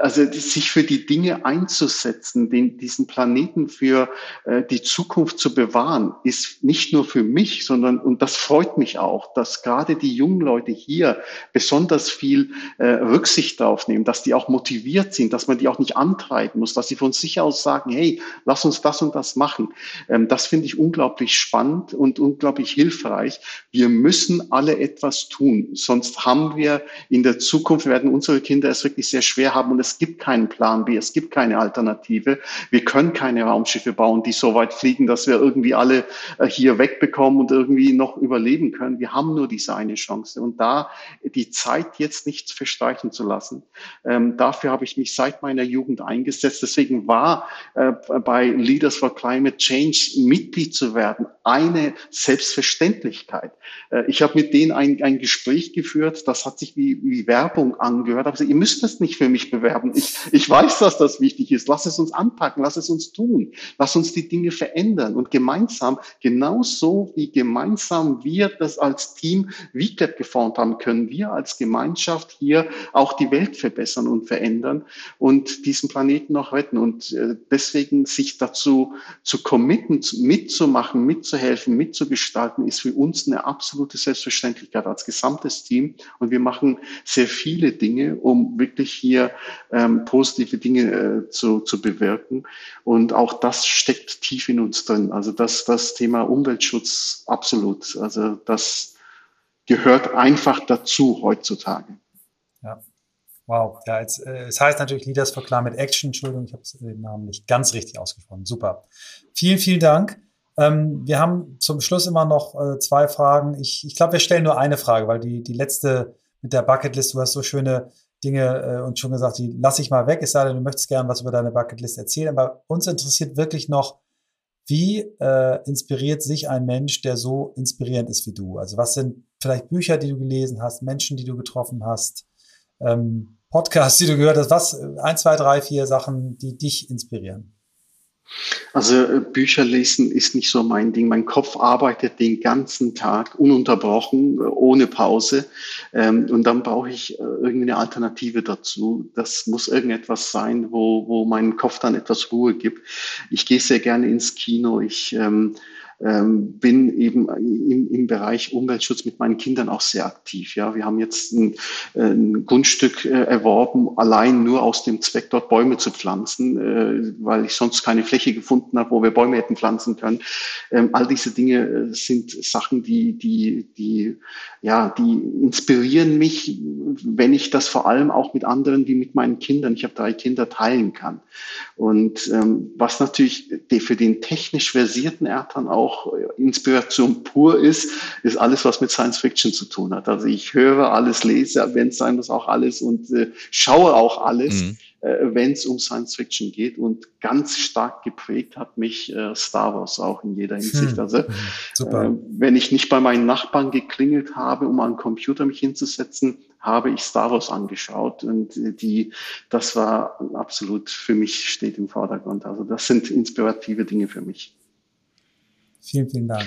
C: also sich für die Dinge einzusetzen, den, diesen Planeten für äh, die Zukunft zu bewahren, ist nicht nur für mich, sondern, und das freut mich auch, dass gerade die jungen Leute hier besonders viel äh, Rücksicht darauf nehmen, dass die auch motiviert sind, dass man die auch nicht antreiben muss, dass sie von sich aus sagen, hey, lass uns das und das machen. Ähm, das finde ich unglaublich spannend und unglaublich hilfreich. Wir müssen alle etwas tun, sonst haben wir in der Zukunft, werden unsere Kinder es wirklich sehr schwer haben und es gibt keinen Plan B, es gibt keine Alternative. Wir können keine Raumschiffe bauen, die so weit fliegen, dass wir irgendwie alle äh, hier wegbekommen und irgendwie noch überleben können. Wir haben nur diese eine Chance. Und da die Zeit jetzt nicht verstreichen zu lassen, ähm, dafür habe ich mich seit meiner Jugend eingesetzt. Deswegen war äh, bei Leaders for Climate Change Mitglied zu werden eine Selbstverständlichkeit. Äh, ich habe mit denen ein, ein Gespräch geführt, das hat sich wie, wie Werbung angehört. Aber ihr müsst das nicht für mich bewerben. Ich, ich weiß, dass das wichtig ist. Lass es uns anpacken, lass es uns tun. Lass uns die Dinge verändern und gemeinsam, genauso wie gemeinsam wir das als Team VClap geformt haben, können wir als Gemeinschaft hier auch die Welt verbessern und verändern und diesen Planeten noch retten. Und äh, deswegen sich dazu zu committen, mitzumachen, mitzuhelfen, mitzugestalten, ist für uns eine absolute Selbstverständlichkeit als gesamtes Team. Und wir machen sehr viele Dinge, um wirklich hier ähm, positive Dinge äh, zu, zu bewirken. Und auch das steckt tief in uns drin. Also das, das Thema Umweltschutz absolut. Also das gehört einfach dazu heutzutage.
B: Ja. Wow, ja, jetzt, äh, es heißt natürlich Leaders for Climate Action. Entschuldigung, ich habe den Namen nicht ganz richtig ausgesprochen. Super. Vielen, vielen Dank. Ähm, wir haben zum Schluss immer noch äh, zwei Fragen. Ich, ich glaube, wir stellen nur eine Frage, weil die, die letzte mit der Bucketlist, du hast so schöne Dinge äh, und schon gesagt, die lasse ich mal weg, es sei denn, du möchtest gerne was über deine Bucketlist erzählen. Aber uns interessiert wirklich noch, wie äh, inspiriert sich ein Mensch, der so inspirierend ist wie du? Also was sind vielleicht Bücher, die du gelesen hast, Menschen, die du getroffen hast, ähm, Podcasts, die du gehört hast? Was, ein, zwei, drei, vier Sachen, die dich inspirieren?
C: Also äh, Bücher lesen ist nicht so mein Ding. Mein Kopf arbeitet den ganzen Tag ununterbrochen, äh, ohne Pause. Ähm, und dann brauche ich äh, irgendwie eine Alternative dazu. Das muss irgendetwas sein, wo, wo mein Kopf dann etwas Ruhe gibt. Ich gehe sehr gerne ins Kino. Ich ähm, ähm, bin eben im, im Bereich Umweltschutz mit meinen Kindern auch sehr aktiv. Ja, wir haben jetzt ein, ein Grundstück äh, erworben, allein nur aus dem Zweck, dort Bäume zu pflanzen, äh, weil ich sonst keine Fläche gefunden habe, wo wir Bäume hätten pflanzen können. Ähm, all diese Dinge äh, sind Sachen, die, die, die, ja, die inspirieren mich, wenn ich das vor allem auch mit anderen wie mit meinen Kindern, ich habe drei Kinder, teilen kann. Und ähm, was natürlich für den technisch versierten Eltern auch auch Inspiration pur ist, ist alles, was mit Science Fiction zu tun hat. Also ich höre alles, lese, wenn es sein muss, auch alles und äh, schaue auch alles. Mhm äh, wenn es um Science Fiction geht. Und ganz stark geprägt hat mich äh, Star Wars auch in jeder Hinsicht. Hm. Also äh, wenn ich nicht bei meinen Nachbarn geklingelt habe, um an den Computer mich hinzusetzen, habe ich Star Wars angeschaut und äh, die, das war absolut für mich steht im Vordergrund. Also das sind inspirative Dinge für mich.
B: Vielen, vielen Dank.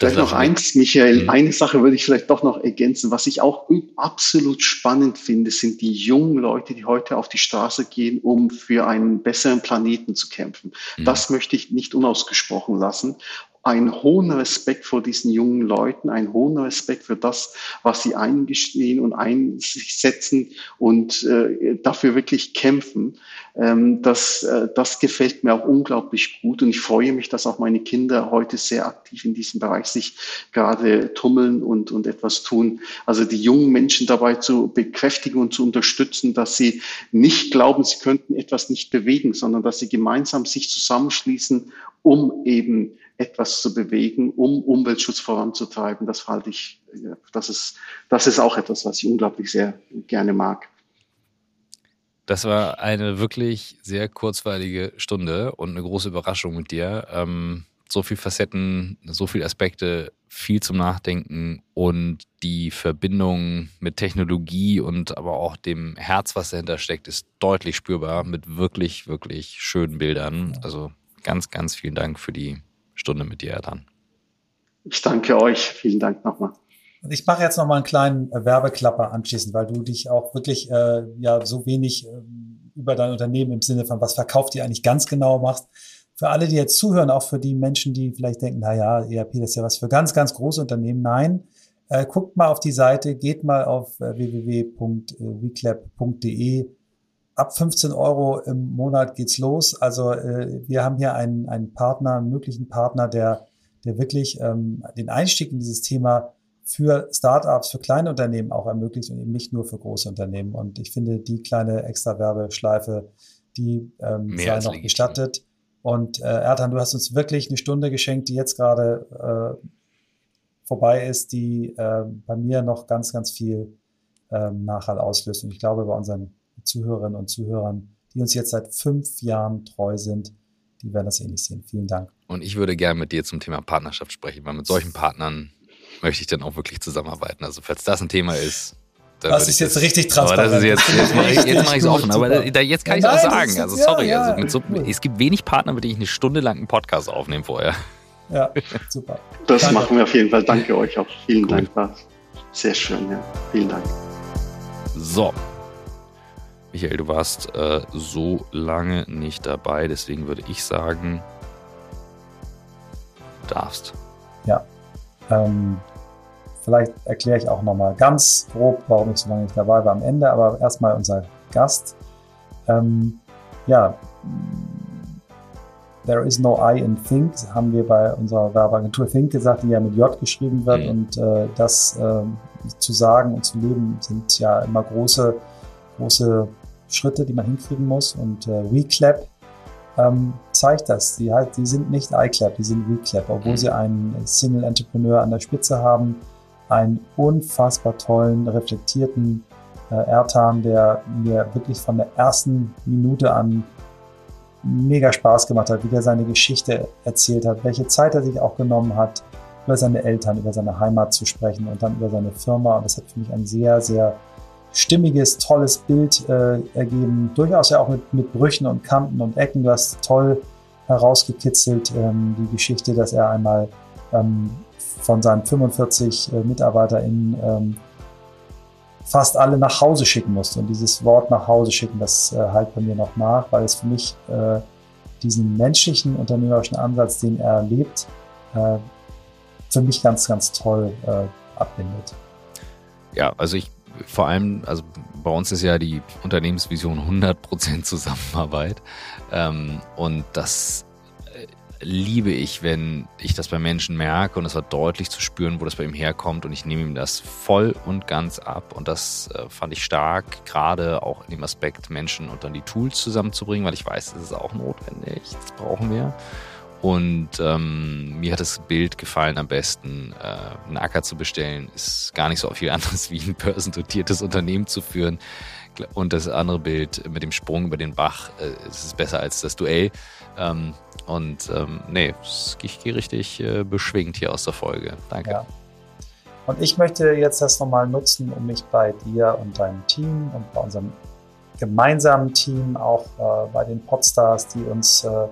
C: Vielleicht noch eins, Michael, mhm. eine Sache würde ich vielleicht doch noch ergänzen. Was ich auch absolut spannend finde, sind die jungen Leute, die heute auf die Straße gehen, um für einen besseren Planeten zu kämpfen. Mhm. Das möchte ich nicht unausgesprochen lassen einen hohen Respekt vor diesen jungen Leuten, einen hohen Respekt für das, was sie eingestehen und einsetzen und äh, dafür wirklich kämpfen. Ähm, das, äh, das gefällt mir auch unglaublich gut und ich freue mich, dass auch meine Kinder heute sehr aktiv in diesem Bereich sich gerade tummeln und, und etwas tun. Also die jungen Menschen dabei zu bekräftigen und zu unterstützen, dass sie nicht glauben, sie könnten etwas nicht bewegen, sondern dass sie gemeinsam sich zusammenschließen, um eben etwas zu bewegen, um Umweltschutz voranzutreiben. Das halte ich, das ist, das ist auch etwas, was ich unglaublich sehr gerne mag.
A: Das war eine wirklich sehr kurzweilige Stunde und eine große Überraschung mit dir. Ähm, so viele Facetten, so viele Aspekte, viel zum Nachdenken und die Verbindung mit Technologie und aber auch dem Herz, was dahinter steckt, ist deutlich spürbar mit wirklich, wirklich schönen Bildern. Also ganz, ganz vielen Dank für die Stunde mit dir, dann.
C: Ich danke euch. Vielen Dank nochmal.
B: Ich mache jetzt nochmal einen kleinen äh, Werbeklapper anschließend, weil du dich auch wirklich äh, ja so wenig äh, über dein Unternehmen im Sinne von was verkauft ihr eigentlich ganz genau machst. Für alle, die jetzt zuhören, auch für die Menschen, die vielleicht denken, na ja, ERP, das ist ja was für ganz, ganz große Unternehmen. Nein, Äh, guckt mal auf die Seite, geht mal auf äh, www.weclap.de. Ab 15 Euro im Monat geht's los. Also äh, wir haben hier einen, einen Partner, einen möglichen Partner, der, der wirklich ähm, den Einstieg in dieses Thema für Startups, für kleine Unternehmen auch ermöglicht und eben nicht nur für große Unternehmen. Und ich finde, die kleine extra Werbeschleife, die ähm, sei noch gestattet. Und äh, Ertan, du hast uns wirklich eine Stunde geschenkt, die jetzt gerade äh, vorbei ist, die äh, bei mir noch ganz, ganz viel ähm, Nachhall auslöst. Und ich glaube, bei unseren Zuhörerinnen und Zuhörern, die uns jetzt seit fünf Jahren treu sind, die werden das ähnlich sehen. Vielen Dank.
A: Und ich würde gerne mit dir zum Thema Partnerschaft sprechen, weil mit solchen Partnern möchte ich dann auch wirklich zusammenarbeiten. Also falls das ein Thema ist,
B: das ist jetzt das, richtig transparent.
A: Aber das ist jetzt, jetzt mache ich es mach offen. Aber da, jetzt kann ja, ich es auch sagen. Also sorry, ja, ja, also so, es gibt wenig Partner, mit denen ich eine Stunde lang einen Podcast aufnehme vorher.
B: Ja, super.
C: Das Danke. machen wir auf jeden Fall. Danke euch auch. Vielen cool. Dank. War sehr schön, ja. Vielen Dank.
A: So. Michael, du warst äh, so lange nicht dabei, deswegen würde ich sagen, du darfst.
B: Ja. Ähm, vielleicht erkläre ich auch nochmal ganz grob, warum ich so lange nicht dabei war am Ende, aber erstmal unser Gast. Ähm, ja, There is no I in Think, haben wir bei unserer Werbeagentur Think gesagt, die ja mit J geschrieben wird. Mhm. Und äh, das äh, zu sagen und zu leben sind ja immer große, große Schritte, die man hinkriegen muss. Und äh, WeClap ähm, zeigt das. Die, halt, die sind nicht iClap, die sind WeClap, obwohl mhm. sie einen Single Entrepreneur an der Spitze haben, einen unfassbar tollen, reflektierten äh, Ertan, der mir wirklich von der ersten Minute an mega Spaß gemacht hat, wie der seine Geschichte erzählt hat, welche Zeit er sich auch genommen hat, über seine Eltern, über seine Heimat zu sprechen und dann über seine Firma. Und das hat für mich ein sehr, sehr stimmiges, tolles Bild äh, ergeben. Durchaus ja auch mit, mit Brüchen und Kanten und Ecken. Du hast toll herausgekitzelt ähm, die Geschichte, dass er einmal ähm, von seinen 45 äh, MitarbeiterInnen ähm, fast alle nach Hause schicken musste. Und dieses Wort nach Hause schicken, das äh, halt bei mir noch nach, weil es für mich äh, diesen menschlichen unternehmerischen Ansatz, den er lebt, äh, für mich ganz, ganz toll äh, abbindet.
A: Ja, also ich vor allem, also bei uns ist ja die Unternehmensvision 100% Zusammenarbeit. Ähm, und das liebe ich, wenn ich das bei Menschen merke und es war deutlich zu spüren, wo das bei ihm herkommt und ich nehme ihm das voll und ganz ab und das äh, fand ich stark, gerade auch in dem Aspekt Menschen und dann die Tools zusammenzubringen, weil ich weiß, das ist auch notwendig, das brauchen wir. Und ähm, mir hat das Bild gefallen am besten, äh, einen Acker zu bestellen, ist gar nicht so viel anderes wie ein börsendotiertes Unternehmen zu führen. Und das andere Bild mit dem Sprung über den Bach, äh, ist besser als das Duell. Ähm, und ähm, nee, ich gehe richtig äh, beschwingt hier aus der Folge. Danke. Ja.
B: Und ich möchte jetzt das nochmal nutzen, um mich bei dir und deinem Team und bei unserem gemeinsamen Team, auch äh, bei den Podstars, die uns äh,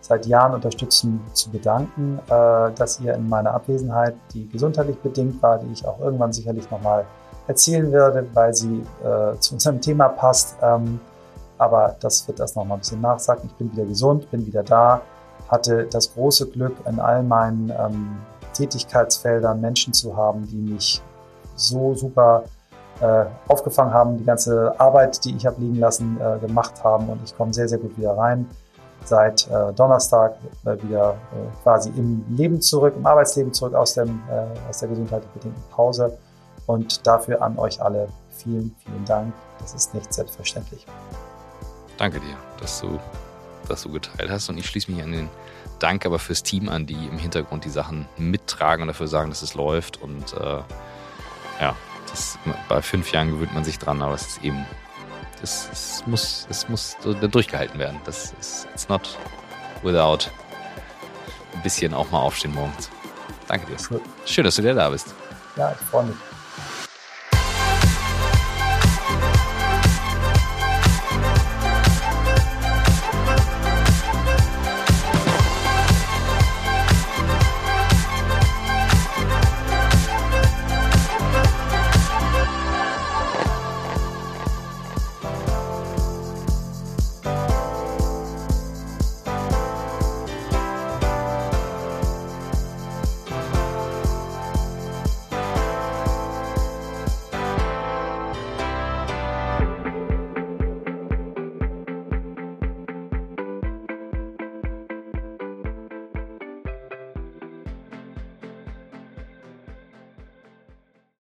B: seit Jahren unterstützen, zu bedanken, äh, dass ihr in meiner Abwesenheit, die gesundheitlich bedingt war, die ich auch irgendwann sicherlich nochmal erzählen werde, weil sie äh, zu unserem Thema passt, ähm, aber das wird das nochmal ein bisschen nachsagen. Ich bin wieder gesund, bin wieder da, hatte das große Glück, in all meinen ähm, Tätigkeitsfeldern Menschen zu haben, die mich so super äh, aufgefangen haben, die ganze Arbeit, die ich habe liegen lassen, gemacht haben und ich komme sehr, sehr gut wieder rein. Seit äh, Donnerstag äh, wieder äh, quasi im Leben zurück, im Arbeitsleben zurück aus, dem, äh, aus der gesundheitlich bedingten Pause. Und dafür an euch alle vielen, vielen Dank. Das ist nicht selbstverständlich.
A: Danke dir, dass du das so geteilt hast. Und ich schließe mich an den Dank aber fürs Team an, die im Hintergrund die Sachen mittragen und dafür sagen, dass es läuft. Und äh, ja, das, bei fünf Jahren gewöhnt man sich dran, aber es ist eben, es, es muss, es muss durchgehalten werden. Das ist it's not without ein bisschen auch mal aufstehen morgens. Danke dir. Schön, dass du wieder da bist.
B: Ja, ich freue mich.